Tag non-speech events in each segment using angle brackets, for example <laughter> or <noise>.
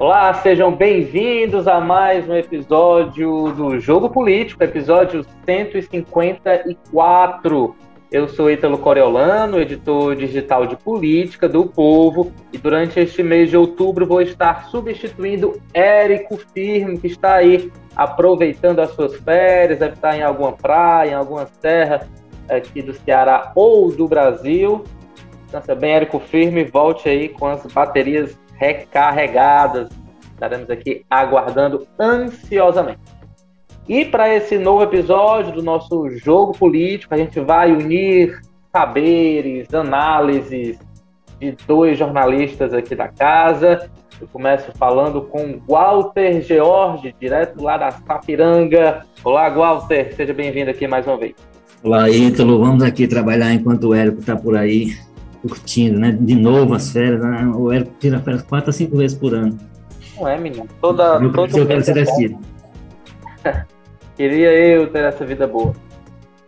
Olá, sejam bem-vindos a mais um episódio do Jogo Político, episódio 154. Eu sou Ítalo Coriolano, editor digital de política do Povo, e durante este mês de outubro vou estar substituindo Érico Firme, que está aí aproveitando as suas férias, deve estar em alguma praia, em alguma terra aqui do Ceará ou do Brasil. Então, bem, Érico Firme, volte aí com as baterias recarregadas. Estaremos aqui aguardando ansiosamente. E para esse novo episódio do nosso jogo político, a gente vai unir saberes, análises de dois jornalistas aqui da casa. Eu começo falando com Walter George, direto lá da Sapiranga. Olá, Walter, seja bem-vindo aqui mais uma vez. Olá, Ítalo, vamos aqui trabalhar enquanto o Érico está por aí curtindo, né? De novo as férias, né? O Érico tira férias quatro a cinco vezes por ano. Não é, menino? Toda, eu todo eu quero ser assim. <laughs> Queria eu ter essa vida boa.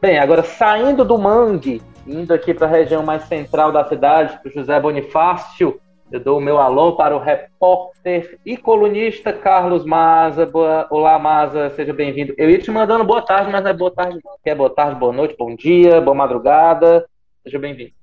Bem, agora saindo do Mangue, indo aqui para a região mais central da cidade, para José Bonifácio, eu dou o meu alô para o repórter e colunista Carlos Maza. Boa... Olá, Maza, seja bem-vindo. Eu ia te mandando boa tarde, mas não é boa tarde, não. Quer boa tarde, boa noite, bom dia, boa madrugada. Seja bem-vindo.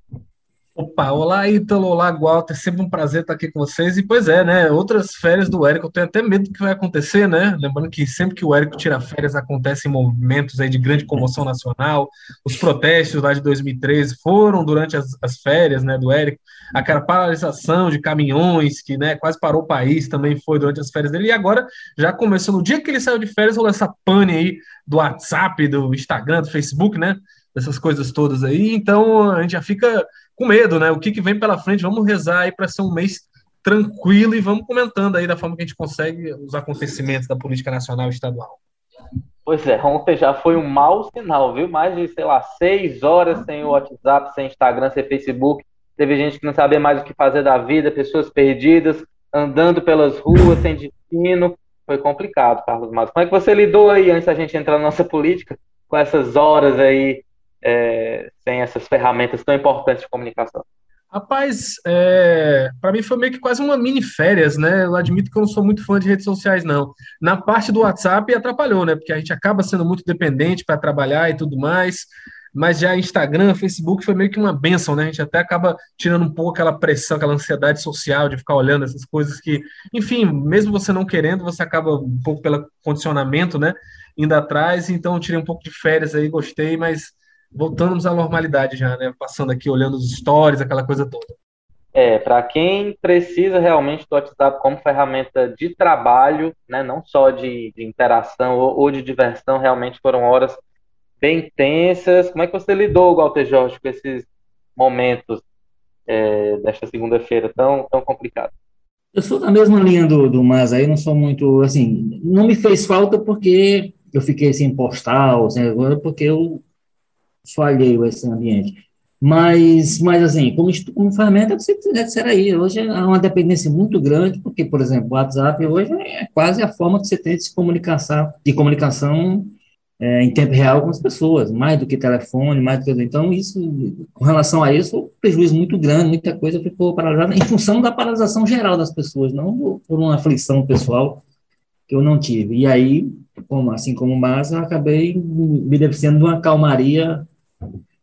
Opa, olá Ítalo, olá Walter, sempre um prazer estar aqui com vocês. E pois é, né? Outras férias do Érico, eu tenho até medo do que vai acontecer, né? Lembrando que sempre que o Érico tira férias acontecem movimentos aí de grande comoção nacional. Os protestos lá de 2013 foram durante as, as férias, né, do Érico. Aquela paralisação de caminhões que, né, quase parou o país também foi durante as férias dele. E agora já começou no dia que ele saiu de férias, rolou essa pane aí do WhatsApp, do Instagram, do Facebook, né? Dessas coisas todas aí. Então a gente já fica com medo, né? O que, que vem pela frente? Vamos rezar aí para ser um mês tranquilo e vamos comentando aí da forma que a gente consegue os acontecimentos da política nacional e estadual. Pois é, ontem já foi um mau sinal, viu? Mais de, sei lá, seis horas sem o WhatsApp, sem Instagram, sem Facebook. Teve gente que não sabia mais o que fazer da vida, pessoas perdidas, andando pelas ruas, sem destino. Foi complicado, Carlos Matos. Como é que você lidou aí, antes da gente entrar na nossa política, com essas horas aí é, sem essas ferramentas tão importantes de comunicação? Rapaz, é, para mim foi meio que quase uma mini férias, né? Eu admito que eu não sou muito fã de redes sociais, não. Na parte do WhatsApp atrapalhou, né? Porque a gente acaba sendo muito dependente para trabalhar e tudo mais. Mas já Instagram, Facebook foi meio que uma benção, né? A gente até acaba tirando um pouco aquela pressão, aquela ansiedade social de ficar olhando essas coisas que, enfim, mesmo você não querendo, você acaba um pouco pelo condicionamento, né? Indo atrás. Então, tirei um pouco de férias aí, gostei, mas voltamos à normalidade já, né? Passando aqui, olhando os stories, aquela coisa toda. É, para quem precisa realmente do WhatsApp como ferramenta de trabalho, né, não só de, de interação ou, ou, de diversão, realmente foram horas bem tensas. Como é que você lidou, Walter Jorge, com esses momentos é, desta segunda-feira tão, tão complicados? Eu sou da mesma linha do, do Mas aí, não sou muito, assim, não me fez falta porque eu fiquei sem postal, agora porque eu falhei esse ambiente. Mas, mas assim, como, como ferramenta, você deve ser aí. Hoje há uma dependência muito grande, porque, por exemplo, o WhatsApp hoje é quase a forma que você tem de se comunicação, de comunicação é, em tempo real com as pessoas, mais do que telefone, mais do que. Então, isso, com relação a isso, um prejuízo muito grande, muita coisa ficou paralisada em função da paralisação geral das pessoas, não por uma aflição pessoal que eu não tive. E aí, como, assim como o Márcio, eu acabei me beneficiando de uma calmaria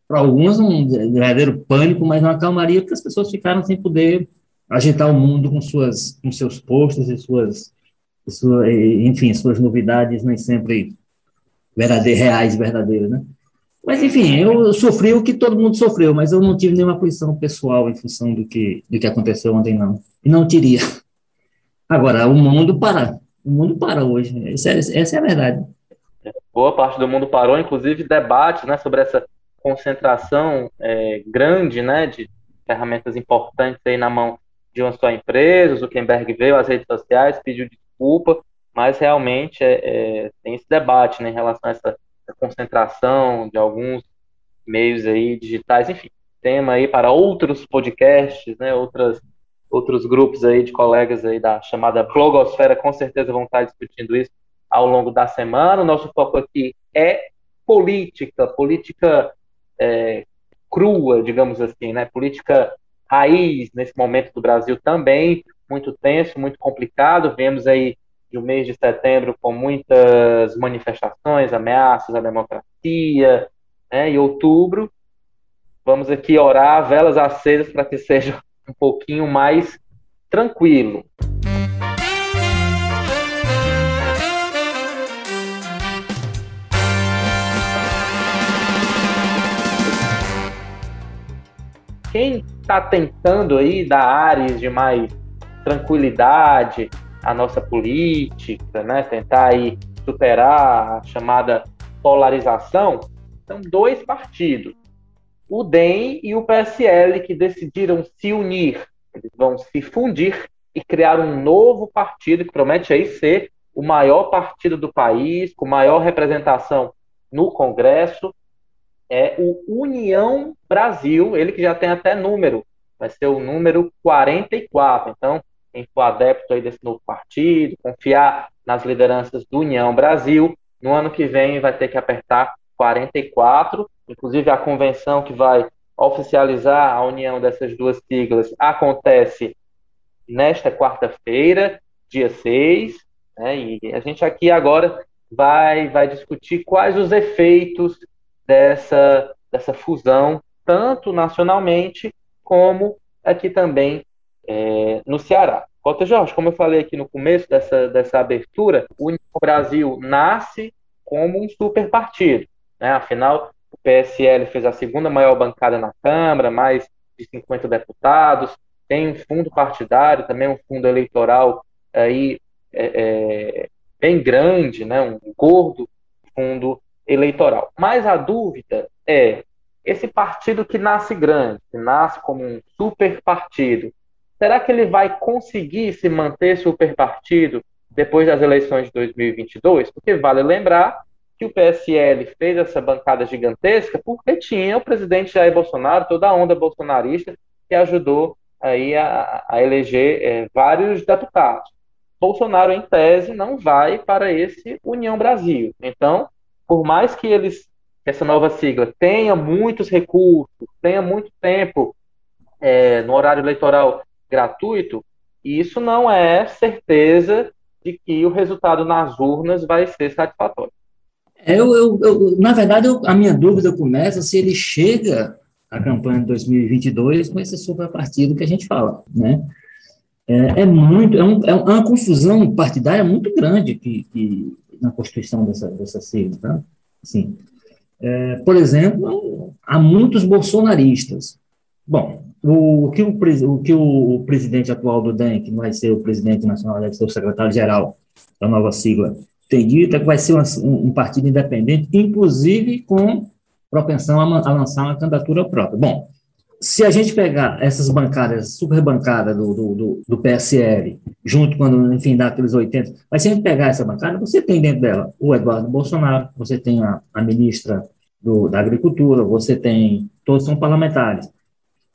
para alguns um verdadeiro pânico, mas uma calmaria porque as pessoas ficaram sem poder agitar o mundo com suas com seus posts e suas, sua, enfim, suas novidades nem sempre verdadeiras, reais, verdadeiras, né? Mas enfim, eu sofri o que todo mundo sofreu, mas eu não tive nenhuma aflição pessoal em função do que do que aconteceu ontem não. E não teria. Agora, o mundo para. O mundo para hoje. Essa é, essa é a verdade. Boa parte do mundo parou, inclusive debates né, sobre essa concentração é, grande né, de ferramentas importantes aí na mão de uma só empresa. O Zuckerberg veio às redes sociais, pediu desculpa, mas realmente é, é, tem esse debate né, em relação a essa, essa, concentração de alguns meios aí digitais, enfim, tema aí para outros podcasts, né, outras, outros grupos aí de colegas aí da chamada blogosfera com certeza vão estar discutindo isso ao longo da semana. O nosso foco aqui é política, política é, crua, digamos assim, né? Política raiz nesse momento do Brasil também. muito tenso, muito complicado. Vemos aí de um mês de setembro com muitas manifestações, ameaças à democracia, né? E outubro, vamos aqui orar, velas acesas para que <laughs> seja um pouquinho mais tranquilo. Quem está tentando aí dar áreas de mais tranquilidade à nossa política, né? tentar aí superar a chamada polarização, são dois partidos, o DEM e o PSL, que decidiram se unir. Eles vão se fundir e criar um novo partido que promete aí ser o maior partido do país, com maior representação no Congresso, é o União Brasil, ele que já tem até número, vai ser o número 44. Então, quem for adepto aí desse novo partido, confiar nas lideranças do União Brasil, no ano que vem vai ter que apertar 44. Inclusive, a convenção que vai oficializar a união dessas duas siglas acontece nesta quarta-feira, dia 6, né, e a gente aqui agora vai, vai discutir quais os efeitos dessa, dessa fusão, tanto nacionalmente como aqui também é, no Ceará. Walter Jorge, como eu falei aqui no começo dessa, dessa abertura, o Brasil nasce como um super partido. Né? Afinal, o PSL fez a segunda maior bancada na Câmara, mais de 50 deputados, tem um fundo partidário, também um fundo eleitoral aí é, é, bem grande, né? um gordo fundo eleitoral. Mas a dúvida é, esse partido que nasce grande, que nasce como um super partido, será que ele vai conseguir se manter super partido depois das eleições de 2022? Porque vale lembrar que o PSL fez essa bancada gigantesca porque tinha o presidente Jair Bolsonaro, toda a onda bolsonarista, que ajudou aí a, a eleger é, vários deputados. Bolsonaro, em tese, não vai para esse União Brasil. Então, por mais que eles, essa nova sigla, tenha muitos recursos, tenha muito tempo é, no horário eleitoral gratuito, isso não é certeza de que o resultado nas urnas vai ser satisfatório. É, eu, eu, eu, na verdade, eu, a minha dúvida começa se ele chega à campanha de 2022 com esse superpartido que a gente fala, né? É, é muito, é, um, é, uma confusão partidária muito grande que, que na constituição dessa, dessa sigla, tá? Assim, é, por exemplo, há muitos bolsonaristas. Bom, o, que, o, o que o presidente atual do DEM, que vai ser o presidente nacional, deve ser o secretário-geral da nova sigla, tem dito é que vai ser um, um partido independente, inclusive com propensão a, a, lançar uma candidatura própria. Bom, se a gente pegar essas bancadas, super bancada do, do, do, do PSL, junto quando, enfim, dá aqueles 80, mas se a gente pegar essa bancada, você tem dentro dela o Eduardo Bolsonaro, você tem a, a ministra do, da Agricultura, você tem, todos são parlamentares,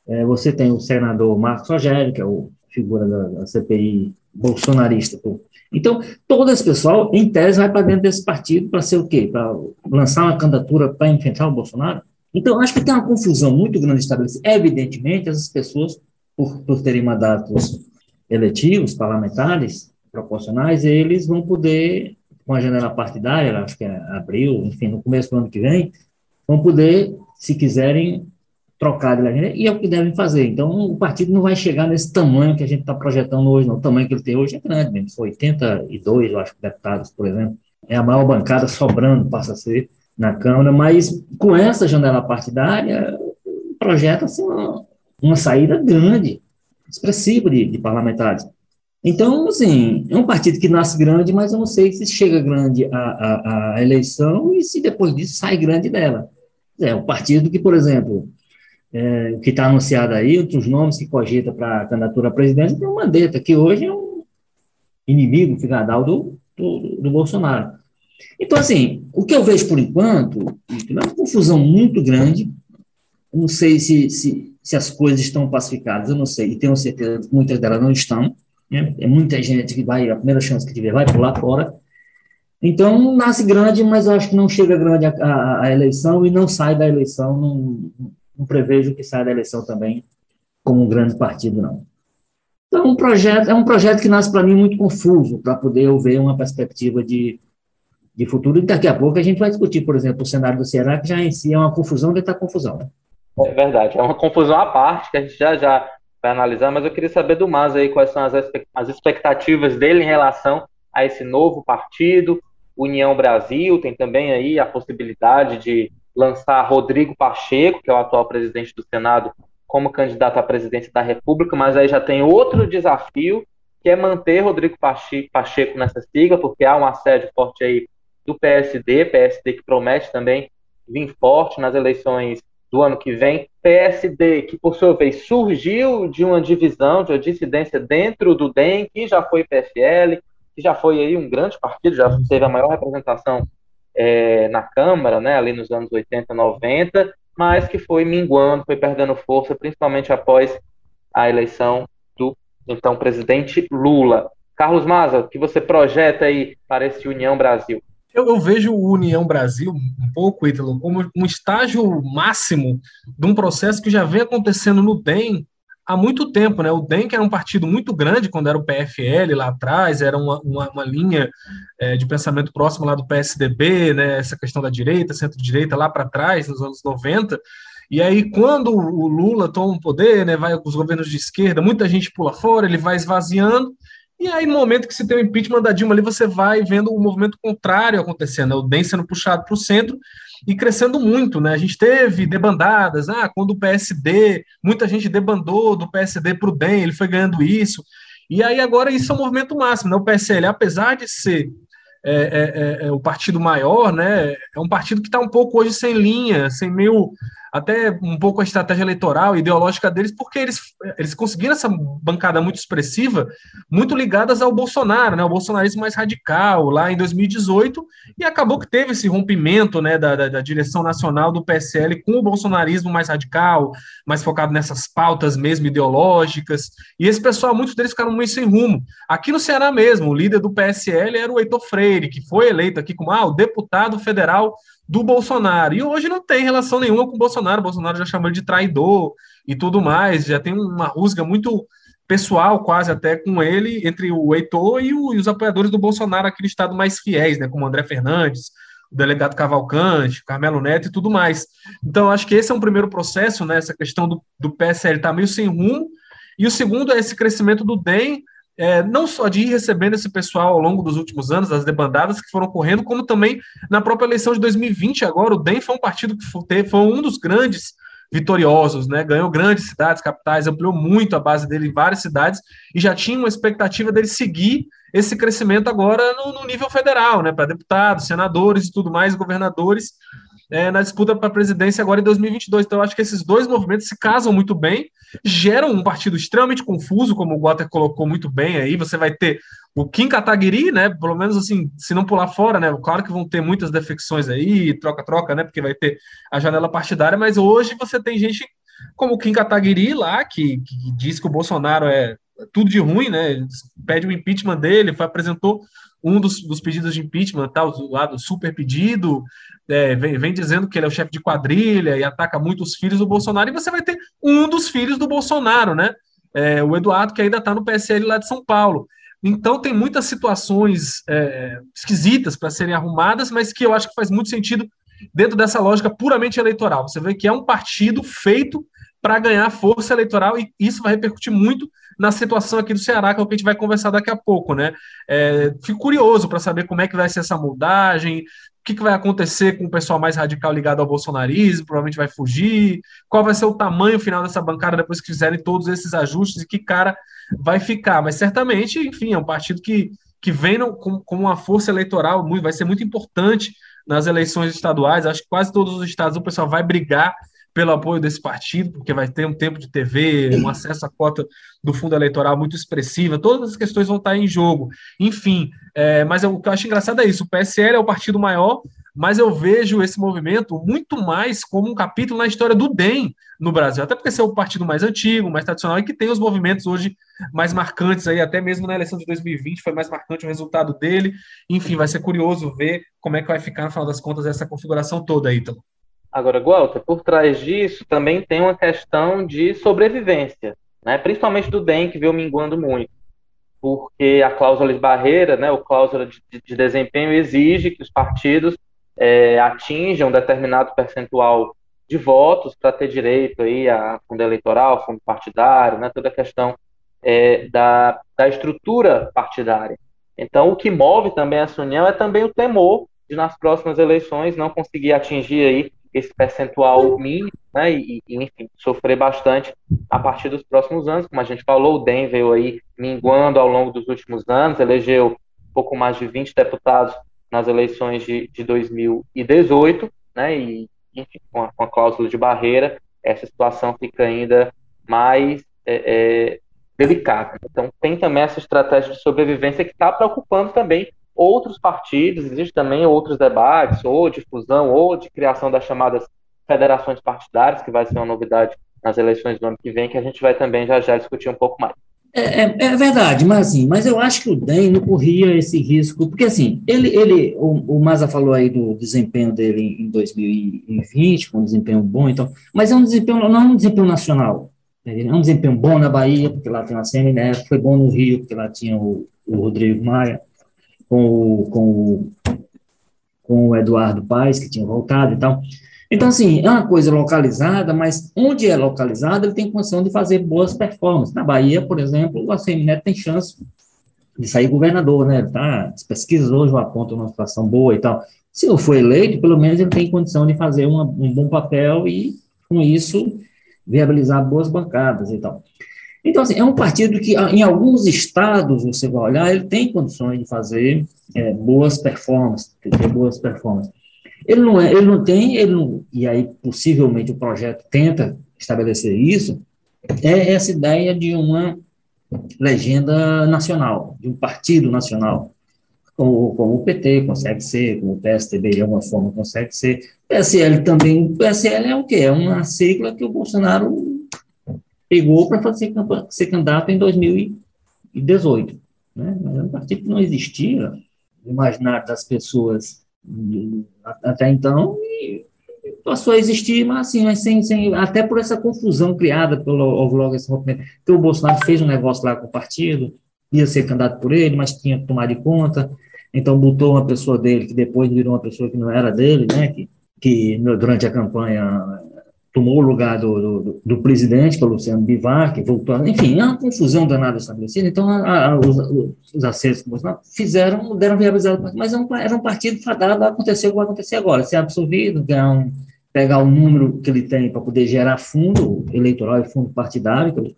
é, você tem o senador Marcos Rogério, que é o figura da, da CPI bolsonarista, pô, então, todo esse pessoal, em tese, vai para dentro desse partido para ser o quê? Para lançar uma candidatura para enfrentar o Bolsonaro? Então, acho que tem uma confusão muito grande estabelecida. Evidentemente, essas pessoas, por, por terem mandatos eletivos, parlamentares, proporcionais, eles vão poder, com a janela partidária, acho que é abril, enfim, no começo do ano que vem, vão poder, se quiserem, trocar de legenda, e é o que devem fazer. Então, o partido não vai chegar nesse tamanho que a gente está projetando hoje, não. O tamanho que ele tem hoje é grande mesmo, são 82, eu acho, deputados, por exemplo. É a maior bancada sobrando, passa a ser, na Câmara, mas com essa janela partidária, projeta-se uma, uma saída grande, expressiva de, de parlamentares. Então, assim, é um partido que nasce grande, mas eu não sei se chega grande a, a eleição e se depois disso sai grande dela. É um partido que, por exemplo, é, que está anunciado aí, outros nomes que cogita para candidatura à presidência, tem o Mandetta, que hoje é um inimigo figadal do, do, do, Bolsonaro. Então, assim, o que eu vejo por enquanto é uma confusão muito grande. Eu não sei se, se, se as coisas estão pacificadas, eu não sei, e tenho certeza que muitas delas não estão. Né? É muita gente que vai, a primeira chance que tiver, vai pular fora. Então, nasce grande, mas acho que não chega grande a, a, a eleição e não sai da eleição não, não prevejo que saia da eleição também como um grande partido, não. Então, um projeto, é um projeto que nasce para mim muito confuso, para poder eu ver uma perspectiva de, de futuro. E daqui a pouco a gente vai discutir, por exemplo, o cenário do Ceará, que já em si é uma confusão dentro da confusão. É verdade, é uma confusão à parte, que a gente já já vai analisar, mas eu queria saber do Mas aí quais são as expectativas dele em relação a esse novo partido, União Brasil, tem também aí a possibilidade de lançar Rodrigo Pacheco, que é o atual presidente do Senado, como candidato à presidência da República, mas aí já tem outro desafio, que é manter Rodrigo Pacheco nessa sigla, porque há um assédio forte aí do PSD, PSD que promete também vir forte nas eleições do ano que vem. PSD, que por sua vez surgiu de uma divisão, de uma dissidência dentro do DEM, que já foi PFL, que já foi aí um grande partido, já teve a maior representação é, na Câmara, né, ali nos anos 80, 90, mas que foi minguando, foi perdendo força, principalmente após a eleição do então presidente Lula. Carlos Maza, o que você projeta aí para esse União Brasil? Eu, eu, vejo o União Brasil, um pouco, Ítalo, como um estágio máximo de um processo que já vem acontecendo no DEM há muito tempo, né? O DEM, que era um partido muito grande quando era o PFL lá atrás, era uma, uma, uma linha é, de pensamento próximo lá do PSDB, né? Essa questão da direita, centro-direita lá para trás, nos anos 90. E aí, quando o Lula toma o poder, né, vai com os governos de esquerda, muita gente pula fora, ele vai esvaziando, e aí, no momento que se tem o impeachment da Dilma ali, você vai vendo o movimento contrário acontecendo, né? o DEM sendo puxado para o centro e crescendo muito, né? A gente teve debandadas, ah, quando o PSD, muita gente debandou do PSD para o DEM, ele foi ganhando isso. E aí agora isso é um movimento máximo, né? O PSL, apesar de ser é, é, é, é o partido maior, né? É um partido que está um pouco hoje sem linha, sem meio até um pouco a estratégia eleitoral, ideológica deles, porque eles, eles conseguiram essa bancada muito expressiva, muito ligadas ao Bolsonaro, né, o bolsonarismo mais radical, lá em 2018, e acabou que teve esse rompimento né, da, da, da direção nacional do PSL com o bolsonarismo mais radical, mais focado nessas pautas mesmo ideológicas, e esse pessoal, muitos deles ficaram muito sem rumo. Aqui no Ceará mesmo, o líder do PSL era o Heitor Freire, que foi eleito aqui como ah, o deputado federal do Bolsonaro. E hoje não tem relação nenhuma com o Bolsonaro. O Bolsonaro já chamou ele de traidor e tudo mais. Já tem uma rusga muito pessoal, quase até com ele, entre o Heitor e, o, e os apoiadores do Bolsonaro aqui no estado mais fiéis, né? Como André Fernandes, o delegado Cavalcante, Carmelo Neto e tudo mais. Então, acho que esse é um primeiro processo, né? Essa questão do, do PSL está meio sem rumo. E o segundo é esse crescimento do DEM, é, não só de ir recebendo esse pessoal ao longo dos últimos anos, as debandadas que foram correndo, como também na própria eleição de 2020 agora, o DEM foi um partido que foi, foi um dos grandes vitoriosos, né? Ganhou grandes cidades, capitais, ampliou muito a base dele em várias cidades e já tinha uma expectativa dele seguir esse crescimento agora no, no nível federal, né? Para deputados, senadores e tudo mais, governadores é, na disputa para a presidência agora em 2022. Então, eu acho que esses dois movimentos se casam muito bem, geram um partido extremamente confuso, como o Walter colocou muito bem aí. Você vai ter o Kim Kataguiri, né? Pelo menos assim, se não pular fora, né? Claro que vão ter muitas defecções aí, troca-troca, né? Porque vai ter a janela partidária, mas hoje você tem gente como o Kim Kataguiri lá, que, que diz que o Bolsonaro é tudo de ruim, né? Pede o impeachment dele, foi, apresentou um dos, dos, pedidos de impeachment, tá, o lado super pedido, é, vem, vem, dizendo que ele é o chefe de quadrilha e ataca muito os filhos do Bolsonaro, e você vai ter um dos filhos do Bolsonaro, né? É, o Eduardo, que ainda está no PSL lá de São Paulo. Então tem muitas situações é, esquisitas para serem arrumadas, mas que eu acho que faz muito sentido dentro dessa lógica puramente eleitoral. Você vê que é um partido feito para ganhar força eleitoral e isso vai repercutir muito na situação aqui do Ceará, que é o que a gente vai conversar daqui a pouco, né? É, fico curioso para saber como é que vai ser essa moldagem, o que, que vai acontecer com o pessoal mais radical ligado ao bolsonarismo, provavelmente vai fugir, qual vai ser o tamanho final dessa bancada depois que fizerem todos esses ajustes e que cara vai ficar. Mas certamente, enfim, é um partido que, que vem no, com, com uma força eleitoral, muito, vai ser muito importante nas eleições estaduais. Acho que quase todos os estados o pessoal vai brigar pelo apoio desse partido, porque vai ter um tempo de TV, um acesso à cota do fundo eleitoral muito expressiva, todas as questões vão estar em jogo. Enfim, é, mas o que eu acho engraçado é isso: o PSL é o partido maior, mas eu vejo esse movimento muito mais como um capítulo na história do DEM no Brasil, até porque esse é o partido mais antigo, mais tradicional e que tem os movimentos hoje mais marcantes aí, até mesmo na eleição de 2020 foi mais marcante o resultado dele. Enfim, vai ser curioso ver como é que vai ficar no final das contas essa configuração toda aí, Agora, Walter, por trás disso também tem uma questão de sobrevivência. né? principalmente do DEM, que veio minguando muito, porque a cláusula de barreira, né, o cláusula de, de desempenho exige que os partidos é, atinjam um determinado percentual de votos para ter direito aí a fundo eleitoral, fundo partidário, né, toda a questão é, da, da estrutura partidária. Então, o que move também essa união é também o temor de, nas próximas eleições, não conseguir atingir aí esse percentual mínimo, né, e, e, enfim, sofrer bastante a partir dos próximos anos. Como a gente falou, o DEM veio aí minguando ao longo dos últimos anos, elegeu pouco mais de 20 deputados nas eleições de, de 2018, né, e, enfim, com a, com a, cláusula de barreira, essa situação fica ainda mais é, é, delicada. Então, tem também essa estratégia de sobrevivência que está preocupando também outros partidos, existem também outros debates, ou de fusão, ou de criação das chamadas federações partidárias, que vai ser uma novidade nas eleições do ano que vem, que a gente vai também já já discutir um pouco mais. É, é, é verdade, mas assim, mas eu acho que o DEM não corria esse risco, porque assim, ele, ele o, o Maza falou aí do desempenho dele em 2020, com um desempenho bom, então, mas é um desempenho, não é um desempenho nacional, é um desempenho bom na Bahia, porque lá tem uma CNF, foi bom no Rio, porque lá tinha o, o Rodrigo Maia, com o, com, o, com o Eduardo Paes, que tinha voltado e tal. Então, assim, é uma coisa localizada, mas onde é localizada, ele tem condição de fazer boas performances. Na Bahia, por exemplo, o ACM Neto tem chance de sair governador, né? Tá, as pesquisas hoje apontam uma situação boa e tal. Se não for eleito, pelo menos ele tem condição de fazer uma, um bom papel e, com isso, viabilizar boas bancadas e tal. Então, assim, é um partido que, ah, em alguns estados, você vai olhar, ele tem condições de fazer é, boas performances, ter boas performances. Ele não, é, ele não tem, ele não, e aí possivelmente o projeto tenta estabelecer isso, é essa ideia de uma legenda nacional, de um partido nacional, como, como o PT consegue ser, como o PSDB de alguma forma consegue ser. O PSL também, o PSL é o quê? É uma sigla que o Bolsonaro pegou para fazer ser candidato em 2018. Né? Mas é um partido que não existia no imaginário das pessoas até então e passou a existir, mas assim, mas sem, sem, até por essa confusão criada pelo logo esse que o Bolsonaro fez um negócio lá com o partido, ia ser candidato por ele, mas tinha que tomar de conta, então botou uma pessoa dele, que depois virou uma pessoa que não era dele, né, que, que durante a campanha tomou o lugar do, do, do, presidente, que é o Luciano Bivar, que voltou, enfim, é uma confusão danada estabelecida, então a, a, os, os acertos fizeram, deram viabilidade, mas era é um, era um partido fadado a acontecer o que vai acontecer agora, ser absorvido, ganhar um, pegar o número que ele tem para poder gerar fundo eleitoral e fundo partidário, que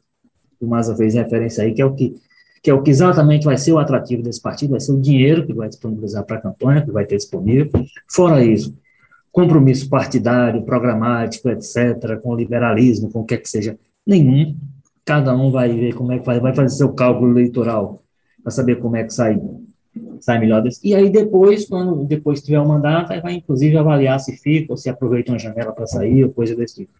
o Maza fez referência aí, que é o que que é o que exatamente vai ser o atrativo desse partido, vai ser o dinheiro que vai disponibilizar para a campanha, que vai ter disponível. Fora isso, compromisso partidário, programático, etc., com liberalismo, com o que é que seja, nenhum. Cada um vai ver como é que vai, vai fazer seu cálculo eleitoral para saber como é que sai, sai melhor desse. E aí depois, quando depois tiver o mandato, vai inclusive avaliar se fica ou se aproveita uma janela para sair ou coisa desse tipo.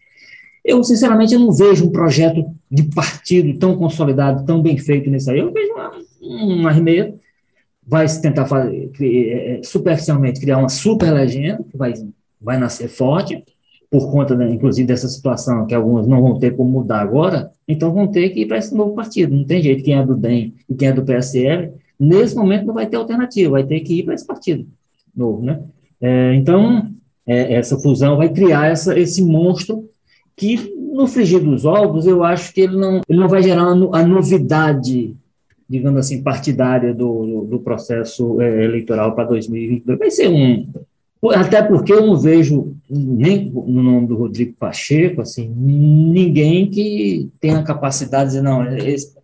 Eu, sinceramente, não vejo um projeto de partido tão consolidado, tão bem feito nisso aí. Eu vejo uma arremedo, vai se tentar fazer, é, superficialmente criar uma super legenda, que vai vai nascer forte, por conta, né, inclusive, dessa situação que alguns não vão ter como mudar agora, então vão ter que ir para esse novo partido. Não tem jeito. Quem é do DEM e quem é do PSL, nesse momento não vai ter alternativa, vai ter que ir para esse partido novo, né? É, então, é, essa fusão vai criar essa, esse monstro que, no frigir dos ovos, eu acho que ele não, ele não vai gerar a novidade digamos assim, partidária do, do processo é, eleitoral para 2022. Vai ser um, até porque eu não vejo nem no nome do Rodrigo Pacheco, assim, ninguém que tenha capacidade de dizer, não, esse,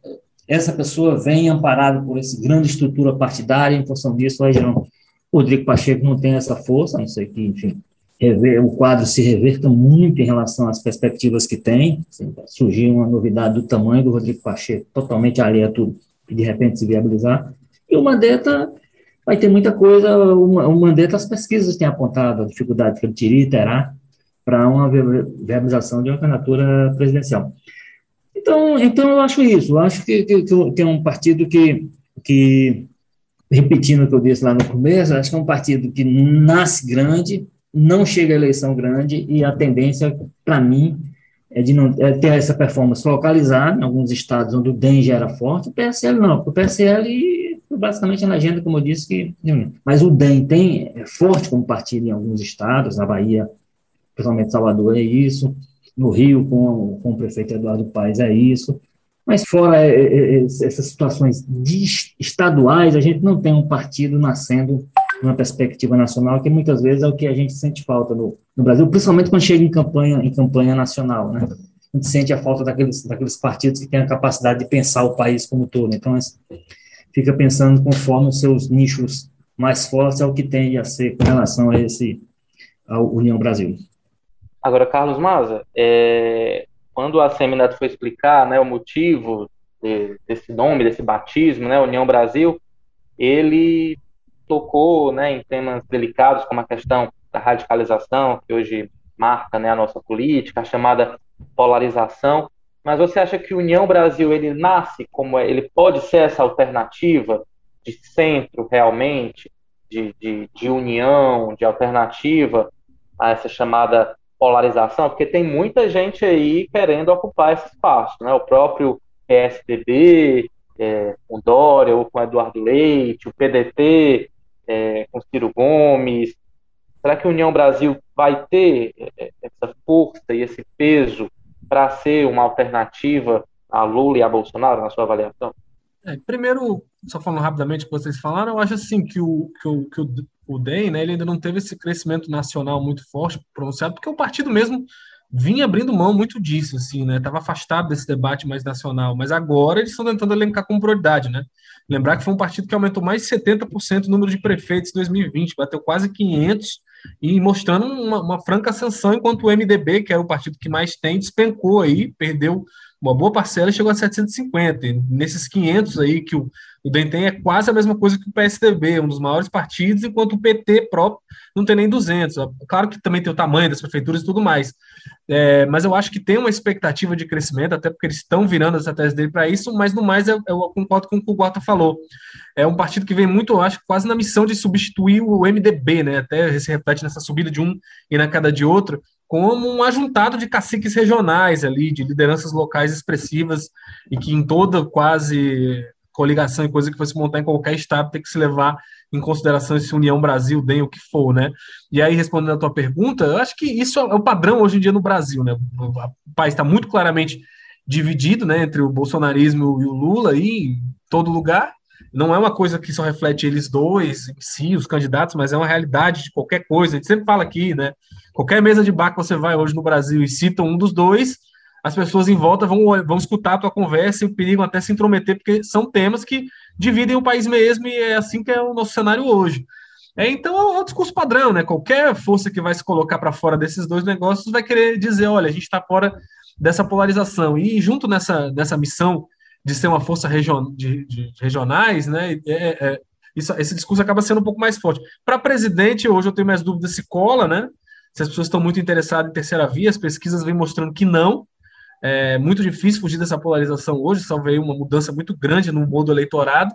essa pessoa vem amparada por essa grande estrutura partidária, em função disso, vai gerar O Rodrigo Pacheco não tem essa força, não sei que, enfim, rever, o quadro se reverta muito em relação às perspectivas que tem, assim, surgir uma novidade do tamanho do Rodrigo Pacheco, totalmente alheia a tudo, e de repente se viabilizar, e o Mandetta vai ter muita coisa, o, Mandetta, as pesquisas têm apontado a dificuldade que ele teria terá para uma viabilização de uma candidatura presidencial. Então, então eu acho isso, eu acho que, que, que é um partido que, que, repetindo o que eu disse lá no começo, acho que é um partido que nasce grande, não chega à eleição grande, e a tendência, para mim, é de não é ter essa performance localizada em alguns estados onde o DEM já era forte, o PSL não, porque o PSL basicamente na agenda, como eu disse, que mas o DEM tem é forte como partido em alguns estados, na Bahia, principalmente Salvador é isso, no Rio com, com o prefeito Eduardo Paes é isso, mas fora é, é, é, essas situações estaduais, a gente não tem um partido nascendo numa perspectiva nacional, que muitas vezes é o que a gente sente falta no, no Brasil, principalmente quando chega em campanha, em campanha nacional, né? A gente sente a falta daqueles, daqueles partidos que têm a capacidade de pensar o país como todo. Então, fica pensando conforme os seus nichos mais fortes é o que tende a ser com relação a esse a União Brasil. Agora, Carlos Maza, é, quando a Semineto foi explicar né, o motivo de, desse nome, desse batismo, né, União Brasil, ele tocou né, em temas delicados como a questão da radicalização, que hoje marca né, a nossa política, a chamada polarização. Mas você acha que União Brasil ele nasce como é, ele pode ser essa alternativa de centro realmente, de, de, de união, de alternativa a essa chamada polarização? Porque tem muita gente aí querendo ocupar esse espaço, né? O próprio PSDB, é, com Dória ou com Eduardo Leite, o PDT é, com Ciro Gomes, Será que União Brasil vai ter é, é, essa força e esse peso para ser uma alternativa a Lula e a Bolsonaro, na sua avaliação? É, primeiro, só falando rapidamente o que vocês falaram, eu acho assim que o, que o, que o, o DEM né, ele ainda não teve esse crescimento nacional muito forte, pronunciado, porque o partido mesmo vinha abrindo mão muito disso, assim, né? Estava afastado desse debate mais nacional, mas agora eles estão tentando elencar como prioridade, né? Lembrar que foi um partido que aumentou mais de 70% o número de prefeitos em 2020, bateu quase 500 e mostrando uma, uma, franca ascensão, enquanto o MDB, que era o partido que mais tem, despencou aí, perdeu uma boa parcela e chegou a 750. E nesses 500 aí que o, o DEM tem é quase a mesma coisa que o PSDB, um dos maiores partidos, enquanto o PT próprio não tem nem 200. Claro que também tem o tamanho das prefeituras e tudo mais, é, mas eu acho que tem uma expectativa de crescimento, até porque eles estão virando as estratégias dele para isso, mas no mais eu, eu, concordo com o que o Gota falou. É um partido que vem muito, eu acho, quase na missão de substituir o MDB, né? Até se reflete nessa subida de um e na queda de outro, como um ajuntado de caciques regionais ali, de lideranças locais expressivas, e que em toda quase coligação e coisa que fosse montar em qualquer estado tem que se levar em consideração esse União Brasil, bem o que for, né? E aí, respondendo a tua pergunta, eu acho que isso é o padrão hoje em dia no Brasil, né? O país está muito claramente dividido, né, entre o bolsonarismo e o Lula aí, em todo lugar. Não é uma coisa que só reflete eles dois em si, os candidatos, mas é uma realidade de qualquer coisa. A gente sempre fala aqui, né? Qualquer mesa de bar que você vai hoje no Brasil e cita um dos dois, as pessoas em volta vão, vão escutar a tua conversa e o perigo até se intrometer, porque são temas que dividem o país mesmo e é assim que é o nosso cenário hoje. É, então é um discurso padrão, né? Qualquer força que vai se colocar para fora desses dois negócios vai querer dizer, olha, a gente está fora dessa polarização. E junto nessa, nessa missão de ser uma força region, de, de regionais, né? É, é, isso, esse discurso acaba sendo um pouco mais forte. Para presidente, hoje eu tenho mais dúvidas se cola, né? Se as pessoas estão muito interessadas em terceira via, as pesquisas vêm mostrando que não. É muito difícil fugir dessa polarização hoje, só veio uma mudança muito grande no modo eleitorado,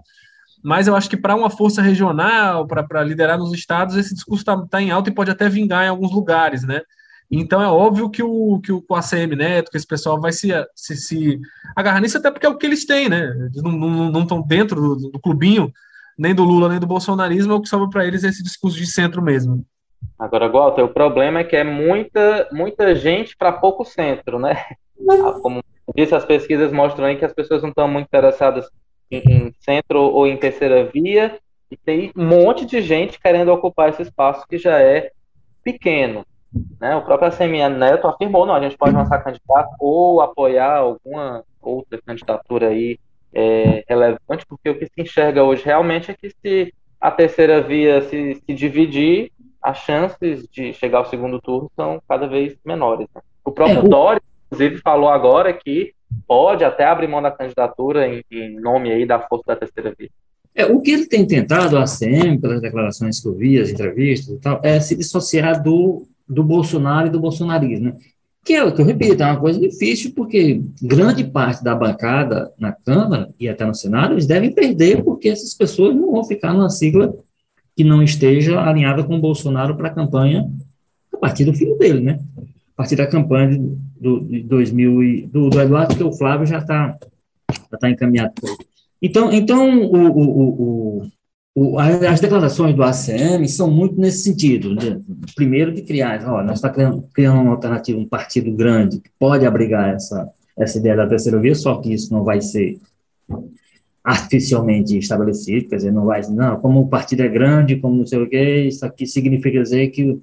mas eu acho que para uma força regional, para liderar nos estados, esse discurso está tá em alta e pode até vingar em alguns lugares, né? Então é óbvio que o, que o ACM Neto, que esse pessoal vai se, se, se agarrar nisso, até porque é o que eles têm, né? Eles não estão dentro do, do, clubinho, nem do Lula, nem do bolsonarismo, é o que sobra para eles é esse discurso de centro mesmo. Agora, Walter, o problema é que é muita, muita gente para pouco centro, né? Ah, como disse, as pesquisas mostram aí que as pessoas não estão muito interessadas em, em, centro ou em terceira via, e tem um monte de gente querendo ocupar esse espaço que já é pequeno. Né? O próprio ACM Neto afirmou, não, a gente pode lançar candidato ou apoiar alguma outra candidatura aí é, relevante, porque o que se enxerga hoje realmente é que se a terceira via se, se dividir, as chances de chegar ao segundo turno são cada vez menores. Né? O próprio é. Dória inclusive falou agora que pode até abrir mão da candidatura em, em nome aí da força da terceira via. É, o que ele tem tentado, a ACM, pelas declarações que eu vi, as entrevistas e tal, é se dissociar do, do Bolsonaro e do bolsonarismo, né? Que é que eu repito, é uma coisa difícil, porque grande parte da bancada na Câmara e até no Senado, eles devem perder, porque essas pessoas não vão ficar numa sigla que não esteja alinhada com o Bolsonaro para a campanha a partir do filho dele, né? A partir da campanha de do, de 2000 e, do, do Eduardo, que o Flávio já está já tá encaminhado. Então, então o, o, o, o, as declarações do ACM são muito nesse sentido. Né? Primeiro, de criar, ó, nós estamos tá criando, criando uma alternativa, um partido grande que pode abrigar essa, essa ideia da terceira via, só que isso não vai ser artificialmente estabelecido, quer dizer, não vai, não, como o partido é grande, como não sei o quê, isso aqui significa dizer que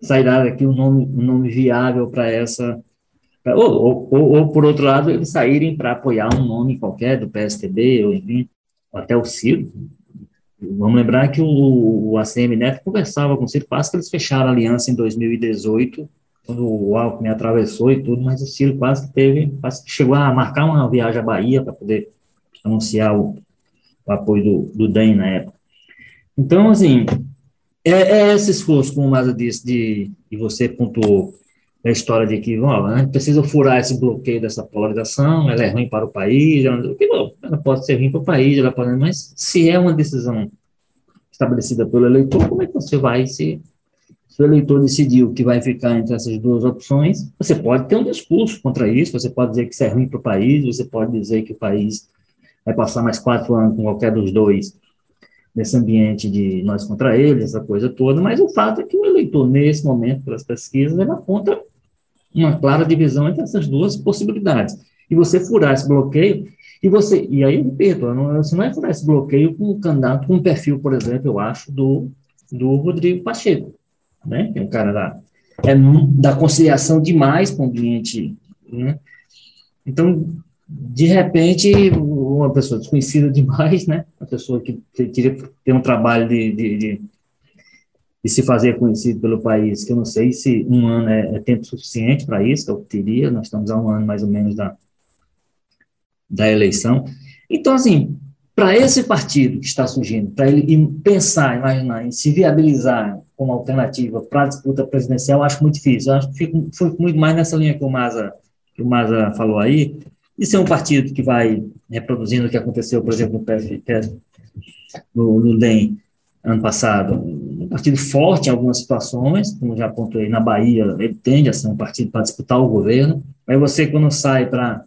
sairá daqui um nome, um nome viável para essa, ou, ou, ou, por outro lado, eles saírem para apoiar um nome qualquer do PSTB, ou enfim, até o Ciro, Vamos lembrar que o, o ACM Neto conversava com o Ciro Paz, que eles fecharam a aliança em 2018, quando o Alckmin atravessou e tudo, mas o Ciro quase teve, quase chegou a marcar uma viagem à Bahia para poder anunciar o, o apoio do, do DEM na época. Então, assim, é, é esse esforço, como o Maza disse, de, de você pontuou, a história de que ó, a gente precisa furar esse bloqueio dessa polarização, ela é ruim para o país, ela, ela pode ser ruim para o país, ela pode, mas se é uma decisão estabelecida pelo eleitor, como é que você vai se, se o eleitor decidiu que vai ficar entre essas duas opções, você pode ter um discurso contra isso, você pode dizer que isso é ruim para o país, você pode dizer que o país vai passar mais quatro anos com qualquer dos dois nesse ambiente de nós contra eles, essa coisa toda, mas o fato é que o eleitor, nesse momento, pelas pesquisas, ele aponta uma clara divisão entre essas duas possibilidades. E você furar esse bloqueio, e você, e aí eu repito, você não é furar esse bloqueio com um candidato com um perfil, por exemplo, eu acho, do, do Rodrigo Pacheco, né? Que é um cara da, é, da conciliação demais com o ambiente, né? Então, de repente, uma pessoa desconhecida <laughs> demais, né? Uma pessoa que queria ter um trabalho de, de, de e se fazer conhecido pelo país, que eu não sei se um ano é, é tempo suficiente para isso, que eu teria, nós estamos há um ano mais ou menos da, da eleição. Então, assim, para esse partido que está surgindo, para ele pensar, imaginar, em se viabilizar como alternativa para a disputa presidencial, acho muito difícil. Eu acho que fico, fico muito mais nessa linha que o Maza, que o Maza falou aí, de ser um partido que vai reproduzindo o que aconteceu, por exemplo, no, PF, no, no DEM, ano passado, partido forte em algumas situações, como já apontei, na Bahia, ele tende a ser um partido para disputar o governo, aí você, quando sai para...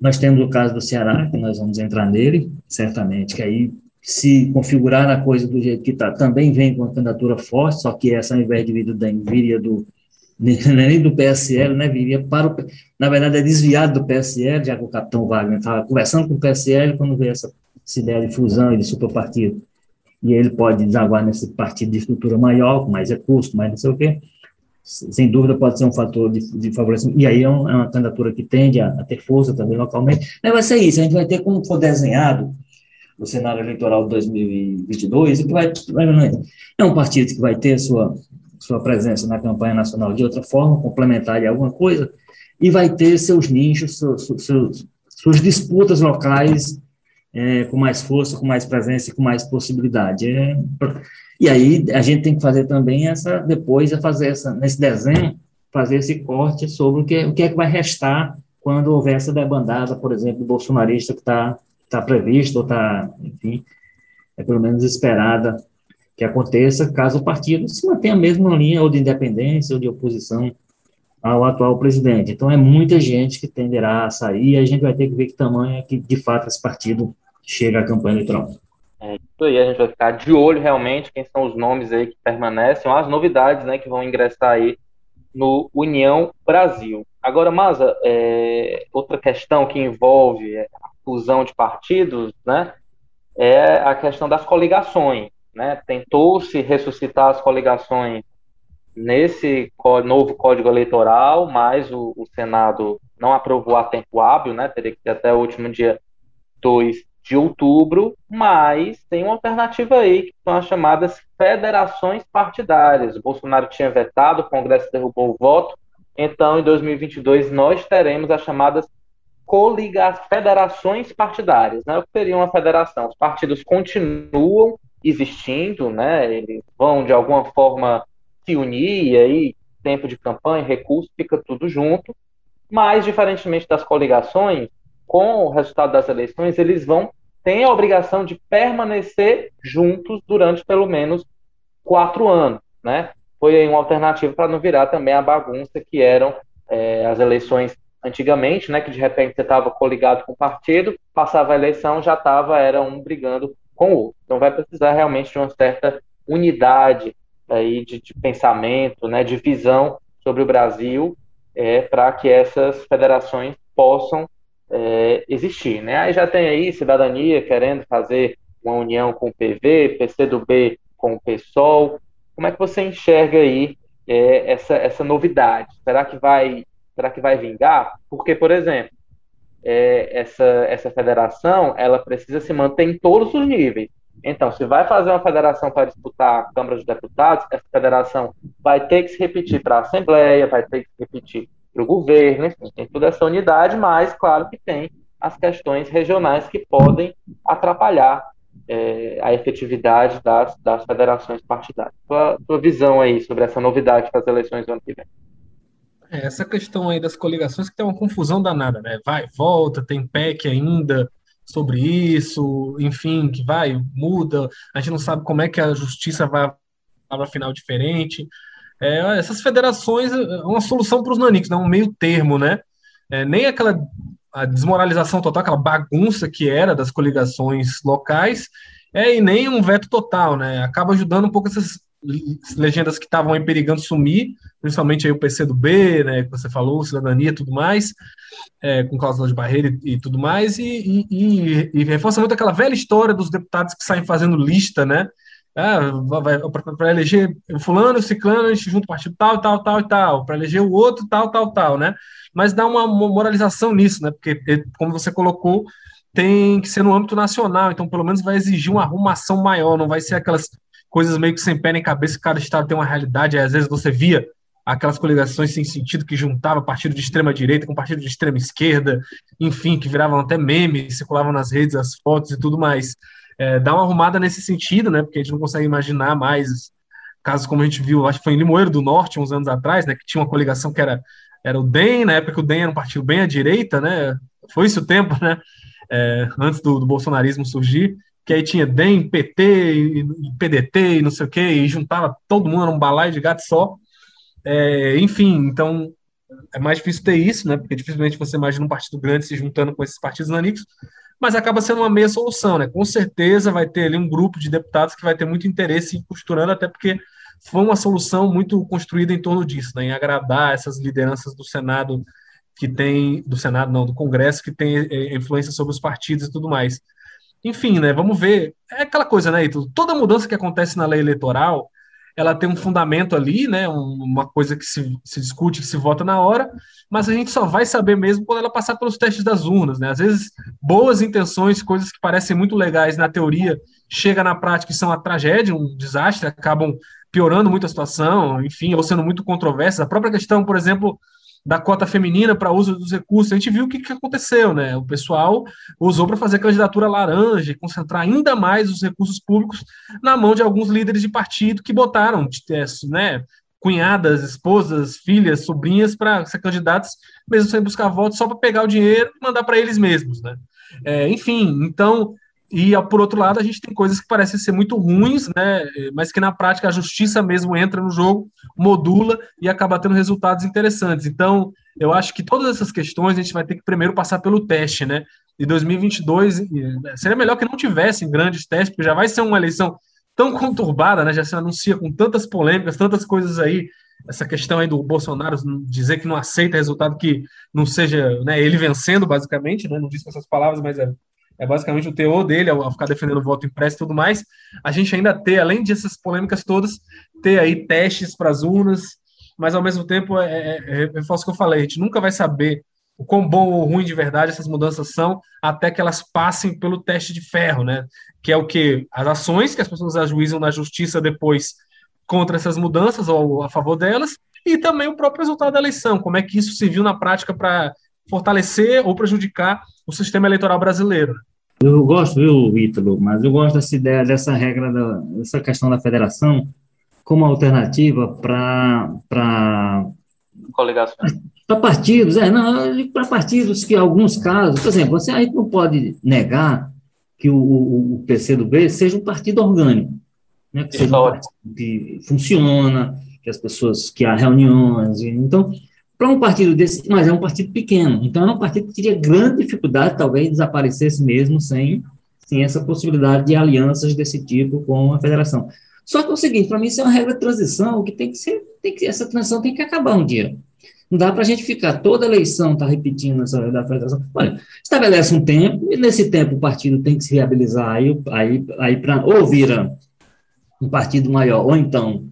Nós temos o caso do Ceará, que nós vamos entrar nele, certamente, que aí, se configurar a coisa do jeito que está, também vem com uma candidatura forte, só que essa, ao invés de vir do DEM, viria do, <laughs> nem do PSL, né, viria para o, na verdade é desviado do PSL, já que o capitão Wagner estava conversando com o PSL quando veio essa, essa ideia de fusão e de superpartido e ele pode desaguar nesse partido de estrutura maior, com mais recursos, mais não sei o quê, sem dúvida pode ser um fator de, de favorecimento, e aí é, é, uma candidatura que tende a, a, ter força também localmente, mas vai ser isso, a gente vai ter como for desenhado o cenário eleitoral de 2022, que vai, é um partido que vai ter sua, sua presença na campanha nacional de outra forma, complementar de alguma coisa, e vai ter seus nichos, seus, seus, suas disputas locais é, com mais força, com mais presença e com mais possibilidade. É, e aí a gente tem que fazer também essa, depois, é fazer essa, nesse desenho, fazer esse corte sobre o que, o que é que vai restar quando houver essa debandada, por exemplo, bolsonarista que está tá previsto, ou está, enfim, é pelo menos esperada que aconteça, caso o partido se mantenha a mesma linha, ou de independência, ou de oposição ao atual presidente. Então, é muita gente que tenderá a sair, a gente vai ter que ver que tamanho é que, de fato, esse partido chega a campanha eleitoral. É isso aí, a gente vai ficar de olho realmente quem são os nomes aí que permanecem, as novidades né, que vão ingressar aí no União Brasil. Agora, Maza, é, outra questão que envolve a fusão de partidos, né, é a questão das coligações. Né? Tentou-se ressuscitar as coligações nesse novo Código Eleitoral, mas o, o, Senado não aprovou a tempo hábil, né? teria que ter até o último dia 2 de outubro, mas tem uma alternativa aí, que são as chamadas federações partidárias. O Bolsonaro tinha vetado, o Congresso derrubou o voto, então em 2022 nós teremos as chamadas coligações, federações partidárias. Né? O que seria uma federação? Os partidos continuam existindo, né? eles vão de alguma forma se unir, e aí tempo de campanha, recurso, fica tudo junto, mas diferentemente das coligações, com o resultado das eleições, eles vão ter a obrigação de permanecer juntos durante pelo menos quatro anos, né? Foi aí uma alternativa para não virar também a bagunça que eram é, as eleições antigamente, né, que de repente você estava coligado com o partido, passava a eleição, já estava, era um brigando com o outro. Então vai precisar realmente de uma certa unidade aí de, de pensamento, né, de visão sobre o Brasil, é, para que essas federações possam é, existir. Né? Aí já tem aí cidadania querendo fazer uma união com o PV, PCdoB com o PSOL. Como é que você enxerga aí é, essa, essa novidade? Será que vai será que vai vingar? Porque, por exemplo, é, essa, essa federação ela precisa se manter em todos os níveis. Então, se vai fazer uma federação para disputar a Câmara dos Deputados, essa federação vai ter que se repetir para a Assembleia, vai ter que se repetir para o governo, enfim, tem toda essa unidade, mas claro que tem as questões regionais que podem atrapalhar é, a efetividade das, das federações partidárias. Sua, sua visão aí sobre essa novidade para as eleições do ano que vem. É, essa questão aí das coligações que tem uma confusão danada, né? Vai, volta, tem PEC ainda sobre isso, enfim, que vai, muda, a gente não sabe como é que a justiça vai para final diferente. É, essas federações é uma solução para os nanicos, né? um meio termo, né? É, nem aquela a desmoralização total, aquela bagunça que era das coligações locais, é, e nem um veto total, né? Acaba ajudando um pouco essas legendas que estavam aí perigando sumir, principalmente aí o PC do B, né, que você falou, cidadania e tudo mais, é, com cláusula de barreira e, e tudo mais, e, e, e, reforça muito aquela velha história dos deputados que saem fazendo lista, né, ah, para eleger fulano, ciclano, a gente junta o partido tal, tal, tal e tal, para eleger o outro, tal, tal, tal, né, mas dá uma moralização nisso, né, porque, como você colocou, tem que ser no âmbito nacional, então pelo menos vai exigir uma arrumação maior, não vai ser aquelas coisas meio que sem pé nem cabeça, cada estado tem uma realidade, às vezes você via aquelas coligações sem sentido que juntava partido de extrema direita com partido de extrema esquerda, enfim, que viravam até memes, circulavam nas redes as fotos e tudo mais. É, dá uma arrumada nesse sentido, né? Porque a gente não consegue imaginar mais casos como a gente viu, acho que foi em Limoeiro do Norte, uns anos atrás, né? Que tinha uma coligação que era, era o DEM, na época o DEM era um partido bem à direita, né? Foi esse o tempo, né? É, antes do, do bolsonarismo surgir que aí tinha DEM, PT, e, PDT e não sei o que, e juntava todo mundo num balaio de gato só. É, enfim, então é mais difícil ter isso, né? Porque dificilmente você imagina um partido grande se juntando com esses partidos nanicos, mas acaba sendo uma meia solução, né? Com certeza vai ter ali um grupo de deputados que vai ter muito interesse em costurando, até porque foi uma solução muito construída em torno disso, né? Em agradar essas lideranças do Senado que tem, do Senado não, do Congresso que tem é, influência sobre os partidos e tudo mais. Enfim, né? Vamos ver. É aquela coisa, né, Ito? Toda mudança que acontece na lei eleitoral, ela tem um fundamento ali, né? Uma coisa que se, se discute, que se vota na hora, mas a gente só vai saber mesmo quando ela passar pelos testes das urnas, né? Às vezes, boas intenções, coisas que parecem muito legais na teoria, chega na prática e são uma tragédia, um desastre, acabam piorando muito a situação, enfim, ou sendo muito controversas. A própria questão, por exemplo, da cota feminina para uso dos recursos. A gente viu o que, que aconteceu, né? O pessoal usou para fazer candidatura laranja concentrar ainda mais os recursos públicos na mão de alguns líderes de partido que botaram, né? Cunhadas, esposas, filhas, sobrinhas para ser candidatos, mesmo sem buscar votos, só para pegar o dinheiro e mandar para eles mesmos, né? É, enfim, então e, por outro lado, a gente tem coisas que parecem ser muito ruins, né, mas que na prática a justiça mesmo entra no jogo, modula e acaba tendo resultados interessantes. Então, eu acho que todas essas questões a gente vai ter que primeiro passar pelo teste, né? E 2022 seria melhor que não tivessem grandes testes, porque já vai ser uma eleição tão conturbada, né? Já se anuncia com tantas polêmicas, tantas coisas aí. Essa questão aí do Bolsonaro dizer que não aceita resultado que não seja né, ele vencendo, basicamente, né? Não disse com essas palavras, mas é é basicamente o teor dele, ao ficar defendendo o voto impresso e tudo mais, a gente ainda ter, além dessas polêmicas todas, ter aí testes para as urnas, mas ao mesmo tempo, é, é, é, é que eu falei, a gente nunca vai saber o quão bom ou ruim de verdade essas mudanças são, até que elas passem pelo teste de ferro, né? Que é o que? As ações que as pessoas ajuizam na justiça depois contra essas mudanças ou a favor delas, e também o próprio resultado da eleição, como é que isso se viu na prática para fortalecer ou prejudicar o sistema eleitoral brasileiro. Eu gosto, viu, Ítalo, mas eu gosto dessa ideia, dessa regra, da, dessa questão da federação como alternativa para. Para partidos, é, não, para partidos que, em alguns casos, por exemplo, você aí não pode negar que o, o, o PCdoB seja um partido orgânico, né, que, seja um partido que funciona, que as pessoas, que há reuniões, então, para um partido desse, mas é um partido pequeno, então é um partido que teria grande dificuldade, talvez, desaparecesse mesmo sem, sem essa possibilidade de alianças desse tipo com a federação. Só que é o seguinte, para mim isso é uma regra de transição que tem que ser, tem que, essa transição tem que acabar um dia. Não dá para a gente ficar toda eleição tá repetindo essa da federação. Olha, estabelece um tempo, e nesse tempo o partido tem que se viabilizar, aí, aí, aí para ou vira um partido maior, ou então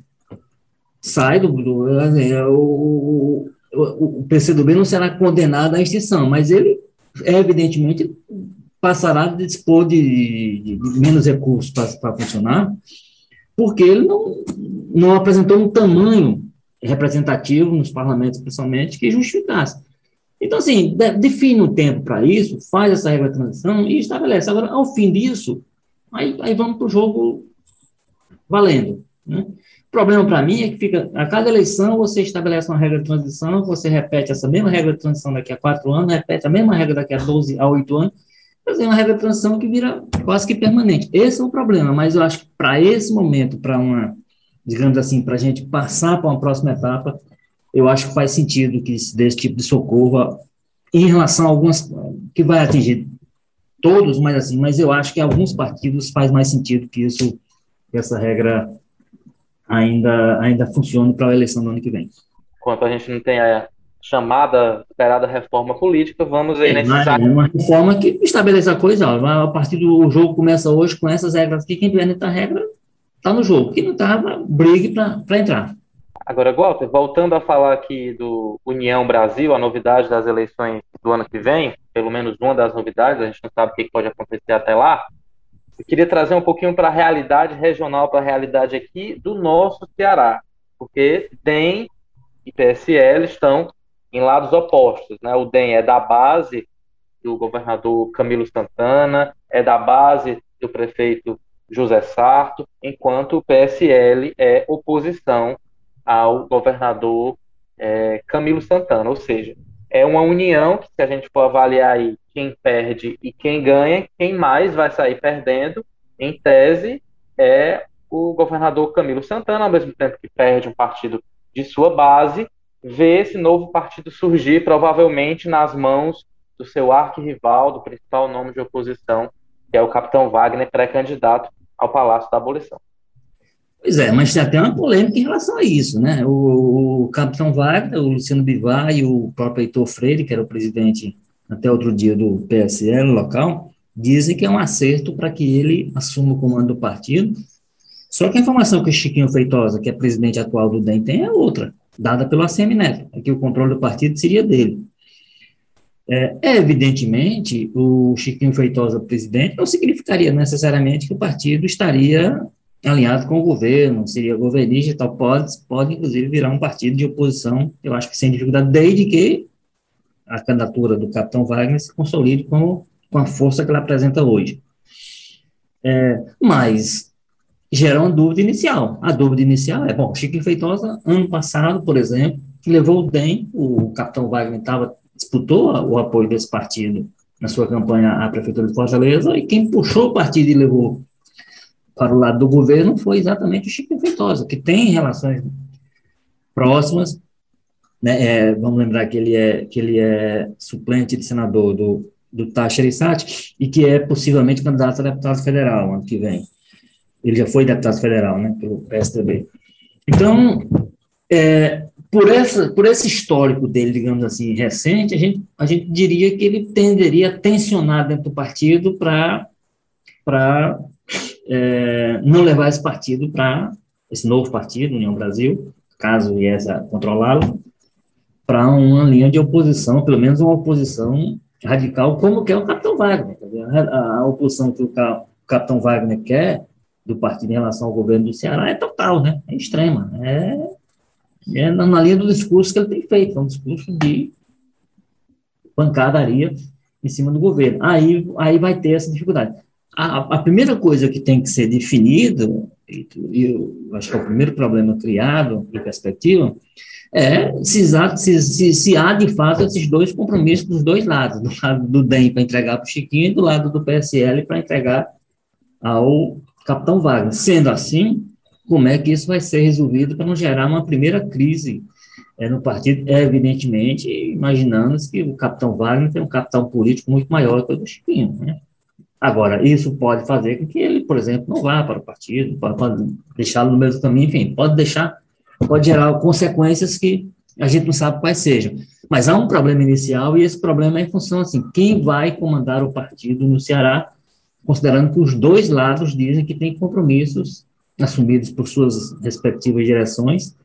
sai do. do o, o, PCdoB não será condenado à extinção, mas ele, evidentemente, passará a dispor de, de, de menos recursos para funcionar, porque ele não, não apresentou um tamanho representativo nos parlamentos, principalmente, que justificasse. Então, assim, define um tempo para isso, faz essa regra de transição e estabelece. Agora, ao fim disso, aí, aí vamos para o jogo valendo. Né? Problema para mim é que fica, a cada eleição você estabelece uma regra de transição, você repete essa mesma regra de transição daqui a quatro anos, repete a mesma regra daqui a 12 a 8 anos, fazer uma regra de transição que vira quase que permanente. Esse é o problema, mas eu acho que para esse momento, para uma digamos assim, para a gente passar para uma próxima etapa, eu acho que faz sentido que desse tipo de socorro, em relação a algumas, que vai atingir todos, mas assim, mas eu acho que alguns partidos faz mais sentido que isso, que essa regra ainda, ainda funcione para a eleição do ano que vem. Enquanto a gente não tem a chamada, esperada reforma política, vamos aí é, necessário. É uma reforma que estabelece a coisa, ó, a partir do jogo começa hoje com essas regras aqui, quem tiver nessa regra está no jogo. Quem não estava, brigue para entrar. Agora, Walter, voltando a falar aqui do União Brasil, a novidade das eleições do ano que vem, pelo menos uma das novidades, a gente não sabe o que pode acontecer até lá. Eu queria trazer um pouquinho para a realidade regional, para a realidade aqui do nosso Ceará, porque DEM e PSL estão em lados opostos. Né? O DEM é da base do governador Camilo Santana, é da base do prefeito José Sarto, enquanto o PSL é oposição ao governador é, Camilo Santana. Ou seja, é uma união que, se a gente for avaliar aí quem perde e quem ganha, quem mais vai sair perdendo, em tese, é o governador Camilo Santana, ao mesmo tempo que perde um partido de sua base, vê esse novo partido surgir provavelmente nas mãos do seu arquirrival, do principal nome de oposição, que é o capitão Wagner, pré-candidato ao Palácio da Abolição. Pois é, mas tem até uma polêmica em relação a isso, né? O, o capitão Wagner, o Luciano Bivar e o próprio Heitor Freire, que era o presidente até outro dia do PSL local, dizem que é um acerto para que ele assuma o comando do partido. Só que a informação que o Chiquinho Feitosa, que é presidente atual do DEM, tem é outra, dada pelo ACM Neto, é que o controle do partido seria dele. É, evidentemente, o Chiquinho Feitosa presidente não significaria necessariamente que o partido estaria alinhado com o governo, seria governista e tal, pode, pode inclusive virar um partido de oposição, eu acho que sem dificuldade, desde que a candidatura do capitão Wagner se consolide com, com a força que ela apresenta hoje. É, mas gera uma dúvida inicial. A dúvida inicial é, bom, Chiquinho Feitosa, ano passado, por exemplo, levou o DEM, o capitão Wagner estava disputou o apoio desse partido na sua campanha à Prefeitura de Fortaleza, e quem puxou o partido e levou para o lado do governo foi exatamente o Chico Feitosa, que tem relações próximas, né, é, vamos lembrar que ele é, que ele é suplente de senador do, do Taxa e que é possivelmente candidato a deputado federal ano que vem. Ele já foi deputado federal, né, pelo PSDB. Então, é, por, essa, por esse histórico dele, digamos assim, recente, a gente, a gente diria que ele tenderia a tensionar dentro do partido para é, não levar esse partido para, esse novo partido, União Brasil, caso viesse a controlá-lo, para uma linha de oposição, pelo menos uma oposição radical, como quer o Capitão Wagner. A, a oposição que o, o Capitão Wagner quer do partido em relação ao governo do Ceará é total, né? É extrema. É é na linha do discurso que ele tem feito, é um discurso de pancadaria em cima do governo. Aí, aí vai ter essa dificuldade. A, a primeira coisa que tem que ser definida, e eu acho que é o primeiro problema criado em perspectiva, é se, se, se, se, há de fato esses dois compromissos dos dois lados, do lado do DEM para entregar para o Chiquinho e do lado do PSL para entregar ao capitão Wagner. Sendo assim, como é que isso vai ser resolvido para não gerar uma primeira crise é, no partido, é, evidentemente, imaginando que o capitão Wagner tem um capital político muito maior que o do Chiquinho, né? Agora, isso pode fazer com que ele, por exemplo, não vá para o partido, pode, pode deixá-lo no mesmo caminho, enfim, pode deixar, pode gerar consequências que a gente não sabe quais sejam. Mas há um problema inicial, e esse problema é em função, assim, quem vai comandar o partido no Ceará, considerando que os dois lados dizem que tem compromissos assumidos por suas respectivas direções,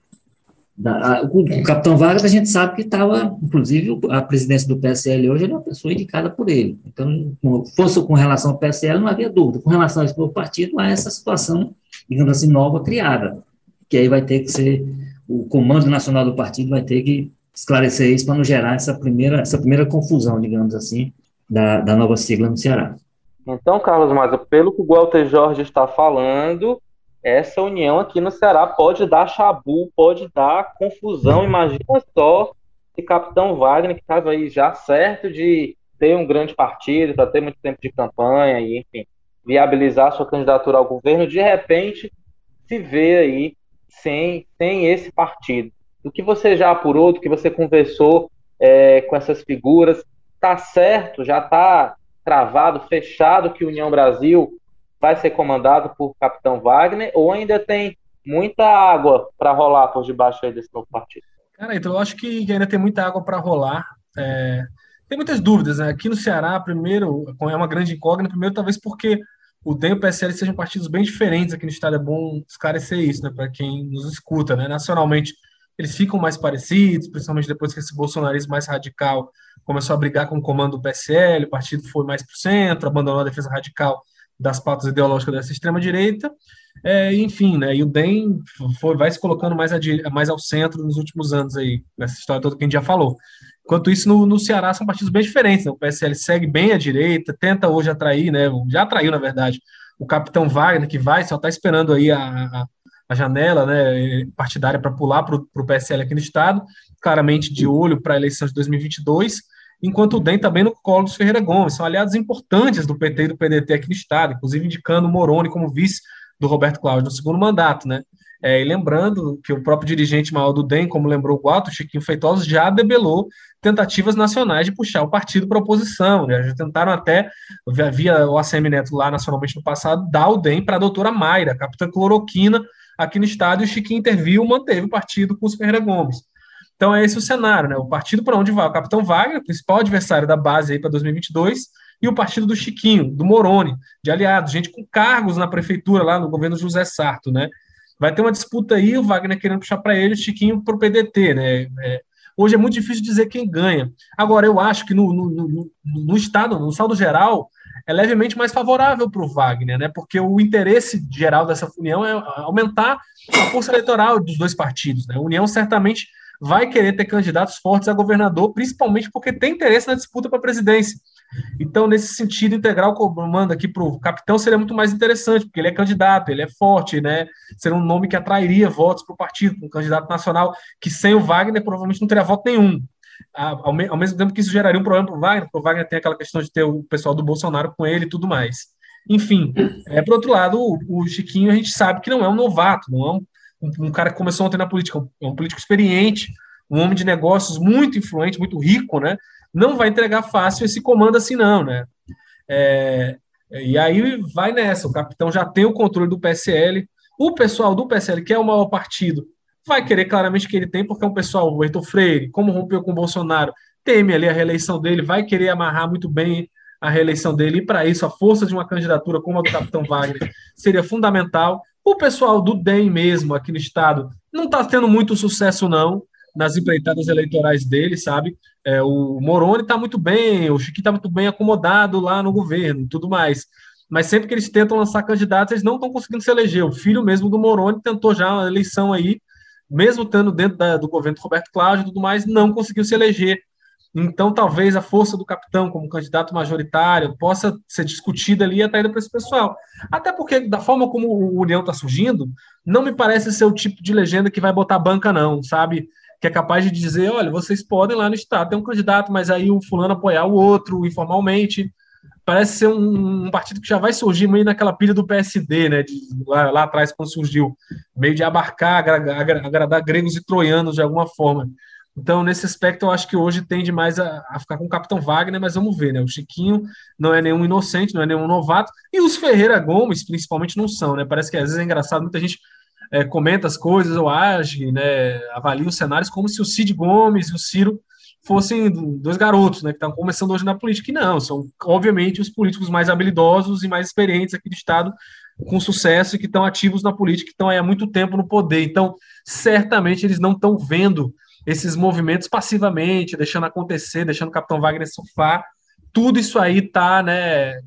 da, a, o, o, capitão Vargas, a gente sabe que estava, inclusive, a presidência do PSL hoje é uma pessoa indicada por ele. Então, fosse com relação ao PSL, não havia dúvida. Com relação ao novo partido, há essa situação, digamos assim, nova criada, que aí vai ter que ser, o comando nacional do partido vai ter que esclarecer isso para não gerar essa primeira, essa primeira confusão, digamos assim, da, da nova sigla no Ceará. Então, Carlos Maza, pelo que o Walter Jorge está falando, essa união aqui no Ceará pode dar chabu, pode dar confusão. Imagina só se Capitão Wagner, que estava aí já certo de ter um grande partido, para ter muito tempo de campanha e, enfim, viabilizar sua candidatura ao governo, de repente se vê aí sem, sem esse partido. Do que você já apurou, do que você conversou é, com essas figuras, está certo, já está travado, fechado que União Brasil vai ser comandado por Capitão Wagner ou ainda tem muita água para rolar por debaixo desse novo partido? Cara, então eu acho que ainda tem muita água para rolar. É... Tem muitas dúvidas, né? Aqui no Ceará, primeiro, é uma grande incógnita, primeiro talvez porque o DEM e o PSL sejam partidos bem diferentes aqui no estado, é bom esclarecer isso, né, para quem nos escuta, né? Nacionalmente, eles ficam mais parecidos, principalmente depois que esse bolsonarismo mais radical começou a brigar com o comando do PSL, o partido foi mais para o centro, abandonou a defesa radical das pautas ideológicas dessa extrema-direita, é, enfim, né, e o DEM foi, vai se colocando mais, mais ao centro nos últimos anos aí, nessa história toda que a gente já falou. Enquanto isso, no, no Ceará são partidos bem diferentes, né? o PSL segue bem à direita, tenta hoje atrair, né, já atraiu, na verdade, o capitão Wagner, que vai, só está esperando aí a, a, a, janela né, partidária para pular para o PSL aqui no estado, claramente de olho para a eleição de 2022, enquanto o DEM também no colo dos Ferreira Gomes. São aliados importantes do PT e do PDT aqui no Estado, inclusive indicando o Moroni como vice do Roberto Cláudio no segundo mandato, né? É, e lembrando que o próprio dirigente maior do DEM, como lembrou o Guato, Chiquinho Feitosa, já debelou tentativas nacionais de puxar o partido para oposição. Né? Já tentaram até, via o ACM Neto lá nacionalmente no passado, dar o DEM para a doutora Mayra, capitã cloroquina, aqui no estado, e o Chiquinho interviu, manteve o partido com os Ferreira Gomes. Então é esse o cenário, né? O partido para onde vai o Capitão Wagner, principal adversário da base aí para 2022, e o partido do Chiquinho, do Moroni, de aliados, gente com cargos na prefeitura lá no governo José Sarto, né? Vai ter uma disputa aí, o Wagner querendo puxar para ele, o Chiquinho para o PDT, né? É, hoje é muito difícil dizer quem ganha. Agora, eu acho que no, no, no, no estado, no saldo geral, é levemente mais favorável para o Wagner, né? Porque o interesse geral dessa união é aumentar a força eleitoral dos dois partidos. Né? A União certamente vai querer ter candidatos fortes a governador, principalmente porque tem interesse na disputa para a presidência. Então, nesse sentido, integrar o comando aqui para o capitão seria muito mais interessante, porque ele é candidato, ele é forte, né? Seria um nome que atrairia votos para o partido, um candidato nacional que sem o Wagner provavelmente não teria voto nenhum. Ao, mesmo tempo que isso geraria um problema para o Wagner, porque o Wagner tem aquela questão de ter o pessoal do Bolsonaro com ele e tudo mais. Enfim, é, por outro lado, o, o Chiquinho a gente sabe que não é um novato, não é um um, cara que começou ontem na política, um político experiente, um homem de negócios muito influente, muito rico, né? Não vai entregar fácil esse comando assim, não, né? É, e aí vai nessa, o capitão já tem o controle do PSL, o pessoal do PSL, que é o maior partido, vai querer claramente que ele tem, porque é um pessoal, o Heitor Freire, como rompeu com o Bolsonaro, teme ali a reeleição dele, vai querer amarrar muito bem a reeleição dele, e para isso a força de uma candidatura como a do capitão Wagner seria fundamental. O pessoal do DEM mesmo, aqui no estado, não está tendo muito sucesso, não, nas empreitadas eleitorais dele, sabe? É, o Moroni está muito bem, o Chiqui está muito bem acomodado lá no governo tudo mais. Mas sempre que eles tentam lançar candidatos, eles não estão conseguindo se eleger. O filho mesmo do Moroni tentou já uma eleição aí, mesmo estando dentro da, do governo do Roberto Cláudio e tudo mais, não conseguiu se eleger. Então, talvez a força do capitão como candidato majoritário possa ser discutida ali até para esse pessoal. Até porque, da forma como o União está surgindo, não me parece ser o tipo de legenda que vai botar banca, não, sabe? Que é capaz de dizer: olha, vocês podem lá no Estado ter um candidato, mas aí o fulano apoiar o outro informalmente. parece ser um, um, partido que já vai surgir meio naquela pilha do PSD, né? De, lá, lá, atrás, quando surgiu, meio de abarcar, agradar gregos e troianos de alguma forma. Então, nesse aspecto, eu acho que hoje tende mais a, a, ficar com o Capitão Wagner, mas vamos ver, né? O Chiquinho não é nenhum inocente, não é nenhum novato, e os Ferreira Gomes, principalmente, não são, né? Parece que às vezes é engraçado, muita gente é, comenta as coisas ou age, né? Avalia os cenários como se o Cid Gomes e o Ciro fossem dois garotos, né? Que estão começando hoje na política, e não, são, obviamente, os políticos mais habilidosos e mais experientes aqui do Estado, com sucesso e que estão ativos na política, que estão há muito tempo no poder. Então, certamente, eles não estão vendo esses movimentos passivamente, deixando acontecer, deixando o Capitão Wagner surfar. Tudo isso aí está, né,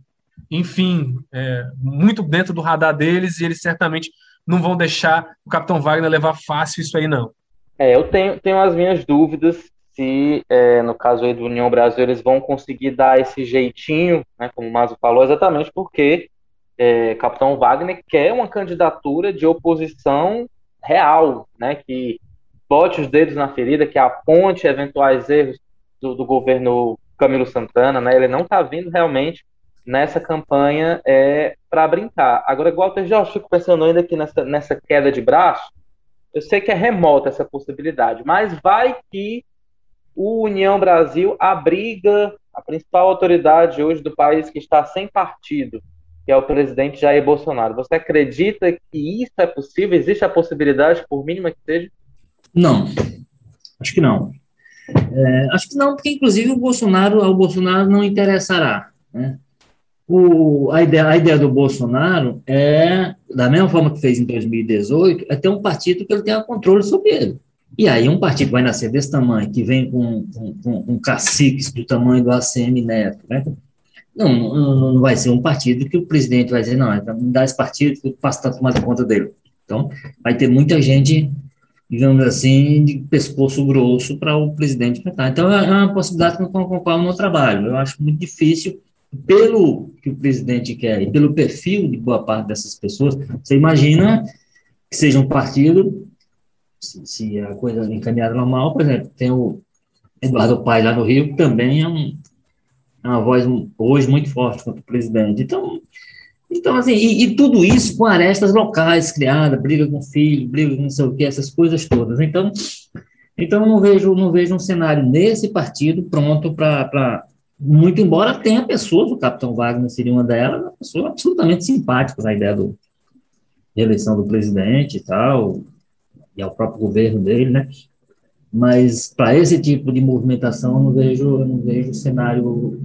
enfim, é, muito dentro do radar deles e eles certamente não vão deixar o Capitão Wagner levar fácil isso aí, não. É, eu tenho, tenho as minhas dúvidas se, é, no caso aí do União Brasil, eles vão conseguir dar esse jeitinho, né, como o Mazo falou, exatamente porque é, Capitão Wagner quer uma candidatura de oposição real, né, que bote os dedos na ferida, que aponte eventuais erros do, do governo Camilo Santana, né? Ele não está vindo realmente nessa campanha é, para brincar. Agora, Walter Jorge, fico pensando ainda que nessa, nessa queda de braço, eu sei que é remota essa possibilidade, mas vai que o União Brasil abriga a principal autoridade hoje do país que está sem partido, que é o presidente Jair Bolsonaro. Você acredita que isso é possível? Existe a possibilidade, por mínima que seja? Não, acho que não. É, acho que não, porque inclusive o Bolsonaro, ao Bolsonaro não interessará. Né? O, a, ideia, a ideia do Bolsonaro é, da mesma forma que fez em 2018, é ter um partido que ele tenha controle sobre ele. E aí um partido vai nascer desse tamanho, que vem com, com, com, com caciques do tamanho do ACM Neto, né? não, não, não, vai ser um partido que o presidente vai dizer, não, então me dá esse partido que eu passo a tomar conta dele. Então, vai ter muita gente digamos assim, de pescoço grosso para o presidente enfrentar. Então, é, é uma possibilidade com a qual eu não trabalho. Eu acho muito difícil, pelo que o presidente quer e pelo perfil de boa parte dessas pessoas, você imagina que seja um partido, se, se a coisa encaminhada normal, por exemplo, tem o Eduardo Paes lá no Rio, que também é, um, é uma voz hoje muito forte contra o presidente. Então, então, assim, e, e, tudo isso com arestas locais criadas, briga com filho, briga com não sei o que, essas coisas todas. Então, então eu não vejo, não vejo um cenário nesse partido pronto para. Muito embora tenha pessoas, o Capitão Wagner seria uma delas, pessoas absolutamente simpáticas à ideia do, de eleição do presidente e tal, e ao próprio governo dele, né? Mas para esse tipo de movimentação, eu não vejo, eu não vejo cenário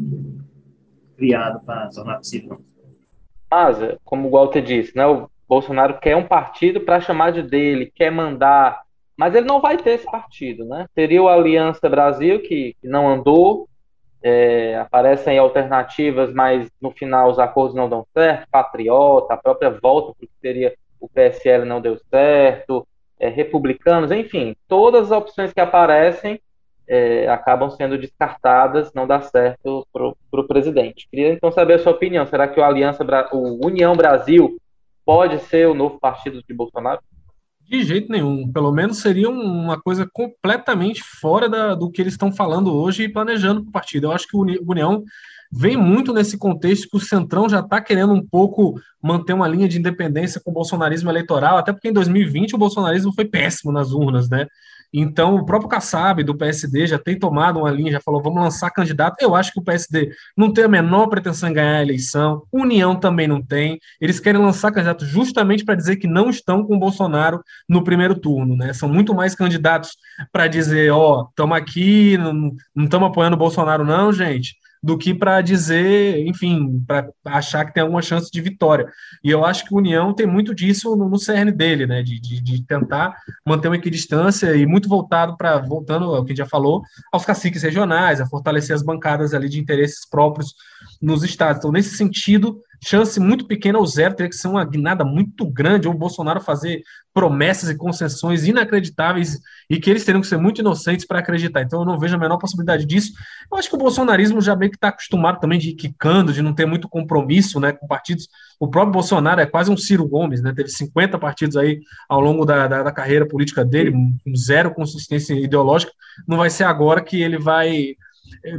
criado para tornar possível. Mas, como o Walter disse, né, o Bolsonaro quer um partido para chamar de dele, quer mandar, mas ele não vai ter esse partido, né? Teria o Aliança Brasil, que, que não andou, é, aparecem alternativas, mas no final os acordos não dão certo, Patriota, a própria volta, porque seria o PSL não deu certo, é, republicanos, enfim, todas as opções que aparecem é, acabam sendo descartadas, não dá certo para o presidente. Queria então saber a sua opinião. Será que o Aliança, o União Brasil pode ser o novo partido de Bolsonaro? De jeito nenhum. Pelo menos seria uma coisa completamente fora da, do que eles estão falando hoje e planejando para o partido. Eu acho que o União vem muito nesse contexto que o Centrão já está querendo um pouco manter uma linha de independência com o bolsonarismo eleitoral, até porque em 2020 o bolsonarismo foi péssimo nas urnas, né? Então, o próprio Kassab, do PSD, já tem tomado uma linha, já falou, vamos lançar candidato. Eu acho que o PSD não tem a menor pretensão em ganhar a eleição, União também não tem. Eles querem lançar candidato justamente para dizer que não estão com o Bolsonaro no primeiro turno, né? São muito mais candidatos para dizer, ó, oh, estamos aqui, não estamos apoiando o Bolsonaro, não, gente do que para dizer, enfim, para achar que tem alguma chance de vitória. E eu acho que o União tem muito disso no, no CRN dele, né? De, de, de, tentar manter uma equidistância e muito voltado para, voltando ao que já falou, aos caciques regionais, a fortalecer as bancadas ali de interesses próprios nos estados. Então, nesse sentido, chance muito pequena ou zero, teria que ser uma guinada muito grande, ou o Bolsonaro fazer promessas e concessões inacreditáveis e que eles teriam que ser muito inocentes para acreditar. Então eu não vejo a menor possibilidade disso. Eu acho que o bolsonarismo já meio que está acostumado também de ir quicando, de não ter muito compromisso né, com partidos. O próprio Bolsonaro é quase um Ciro Gomes, né? Teve 50 partidos aí ao longo da, da, da carreira política dele, zero consistência ideológica. Não vai ser agora que ele vai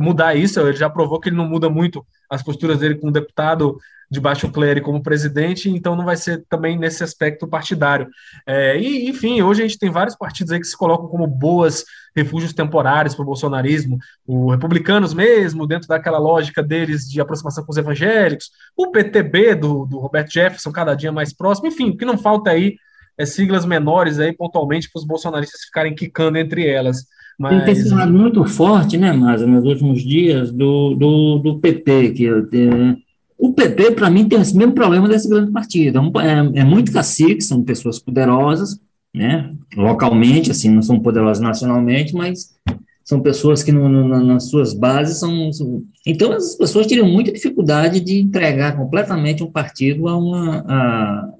mudar isso. Ele já provou que ele não muda muito as posturas dele com o deputado de baixo clero como presidente, então não vai ser também nesse aspecto partidário. É, e, enfim, hoje a gente tem vários partidos aí que se colocam como boas refúgios temporários para o bolsonarismo, os republicanos mesmo, dentro daquela lógica deles de aproximação com os evangélicos, o PTB do, do Roberto Jefferson cada dia mais próximo, enfim, o que não falta aí é siglas menores aí pontualmente para os bolsonaristas ficarem quicando entre elas. Mas... Tem sido muito forte, né, Masa, nos últimos dias, do, do, do PT, que o PP, para mim, tem esse mesmo problema desse grande partido. É, é, é muito cacique, são pessoas poderosas, né, localmente, assim, não são poderosas nacionalmente, mas são pessoas que no, no, nas suas bases são, são, Então, as pessoas teriam muita dificuldade de entregar completamente um partido a uma. A,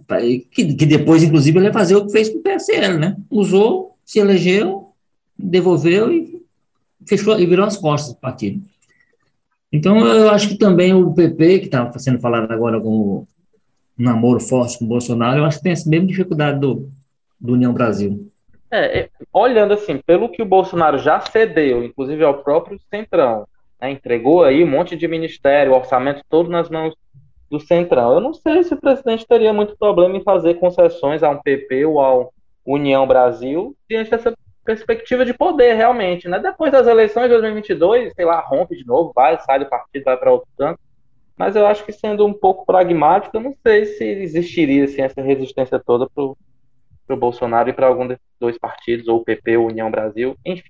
que, que depois, inclusive, ele ia fazer o que fez com o PSL, né? Usou, se elegeu, devolveu e fechou e virou as costas do partido. Então, eu acho que também o PP, que está sendo falado agora como um namoro forte com o Bolsonaro, eu acho que tem essa mesma dificuldade do, do União Brasil. É, é, olhando assim, pelo que o Bolsonaro já cedeu, inclusive ao próprio Centrão, né, entregou aí um monte de ministério, orçamento todo nas mãos do Centrão. Eu não sei se o presidente teria muito problema em fazer concessões a um PP ou ao União Brasil diante dessa perspectiva de poder, realmente, né? Depois das eleições de 2022, sei lá, rompe de novo, vai, sai do partido, vai para outro canto. Mas eu acho que sendo um pouco pragmático, eu não sei se existiria assim, essa resistência toda para o Bolsonaro e para algum desses dois partidos, ou PP ou União Brasil, enfim,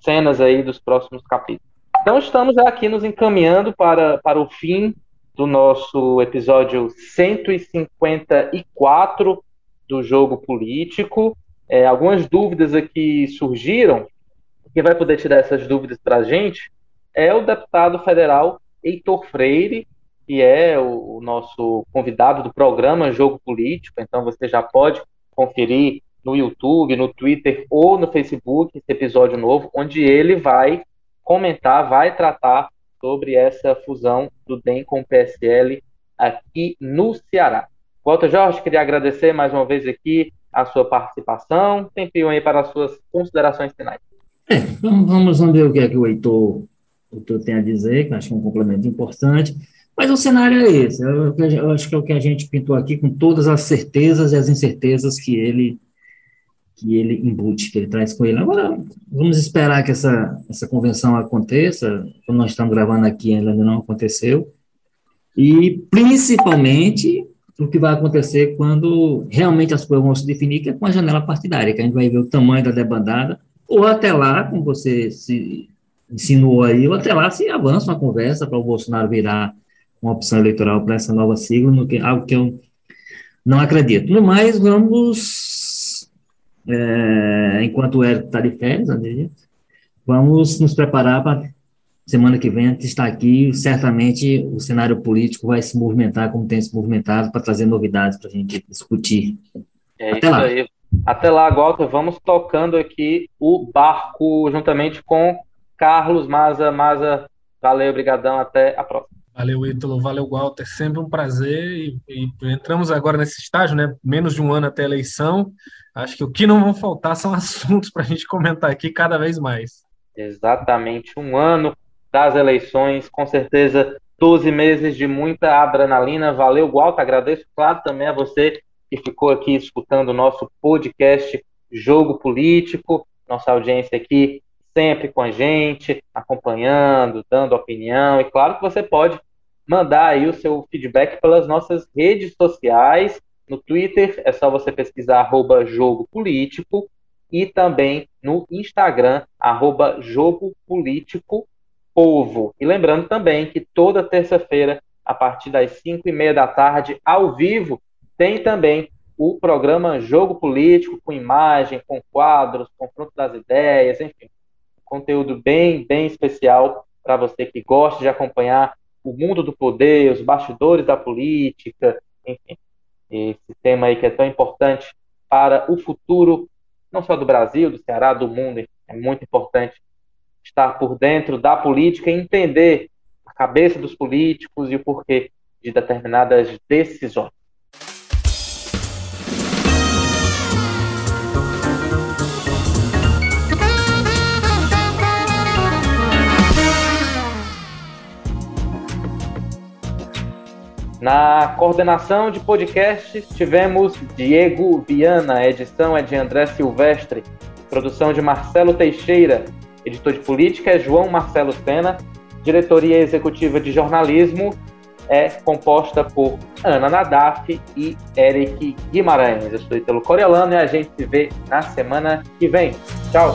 cenas aí dos próximos capítulos. Então estamos aqui nos encaminhando para, para o fim do nosso episódio 154 do Jogo Político é, algumas dúvidas aqui surgiram, que vai poder tirar essas dúvidas para a gente é o deputado federal Heitor Freire, que é o, o, nosso convidado do programa Jogo Político, então você já pode conferir no YouTube, no Twitter ou no Facebook esse episódio novo, onde ele vai comentar, vai tratar sobre essa fusão do DEM com o PSL aqui no Ceará. Walter Jorge, queria agradecer mais uma vez aqui a sua participação. Tempinho aí para as suas considerações finais. É, vamos, vamos ver o que é que o Heitor, o Heitor tem a dizer, que acho que é um complemento importante. Mas o cenário é esse. Eu, eu, acho que é o que a gente pintou aqui com todas as certezas e as incertezas que ele que ele embute, que ele traz com ele. Agora, vamos esperar que essa, essa convenção aconteça. Como nós estamos gravando aqui, ainda não aconteceu. E, principalmente, o que vai acontecer quando realmente as coisas vão se definir, que é com a janela partidária, que a gente vai ver o tamanho da debandada, ou até lá, como você se insinuou aí, ou até lá se avança uma conversa para o Bolsonaro virar uma opção eleitoral para essa nova sigla, no que, algo que eu não acredito. No mais, vamos, é, enquanto o Hélio está de férias, vamos nos preparar para semana que vem a gente está aqui, certamente o cenário político vai se movimentar como tem se movimentado para trazer novidades para a gente discutir. É Até isso lá. aí. Até lá, Walter, vamos tocando aqui o barco juntamente com Carlos Maza. Maza, valeu, obrigadão, até a próxima. Valeu, Ítalo, valeu, Walter, sempre um prazer. E, e, entramos agora nesse estágio, né? Menos de um ano até a eleição. Acho que o que não vão faltar são <laughs> assuntos para a gente comentar aqui cada vez mais. Exatamente, um ano das eleições, com certeza 12 meses de muita adrenalina. Valeu, Walter, agradeço, claro, também a você que ficou aqui escutando o nosso podcast Jogo Político, nossa audiência aqui sempre com a gente, acompanhando, dando opinião, e claro que você pode mandar aí o seu feedback pelas nossas redes sociais, no Twitter é só você pesquisar arroba Jogo Político, e também no Instagram, arroba Jogo Político Povo. E lembrando também que toda terça-feira, a partir das 5 e meia da tarde, ao vivo, tem também o programa Jogo Político, com imagem, com quadros, confronto das ideias, enfim. Conteúdo bem, bem especial para você que gosta de acompanhar o mundo do poder, os bastidores da política, enfim. Esse tema aí que é tão importante para o futuro, não só do Brasil, do Ceará, do mundo, é muito importante estar por dentro da política e entender a cabeça dos políticos e o porquê de determinadas decisões. Na coordenação de podcasts, tivemos Diego Viana, edição é de André Silvestre, produção de Marcelo Teixeira, Editor de política é João Marcelo Sena. Diretoria executiva de jornalismo é composta por Ana Nadaf e Eric Guimarães. Eu sou Italo Coriolano e a gente se vê na semana que vem. Tchau!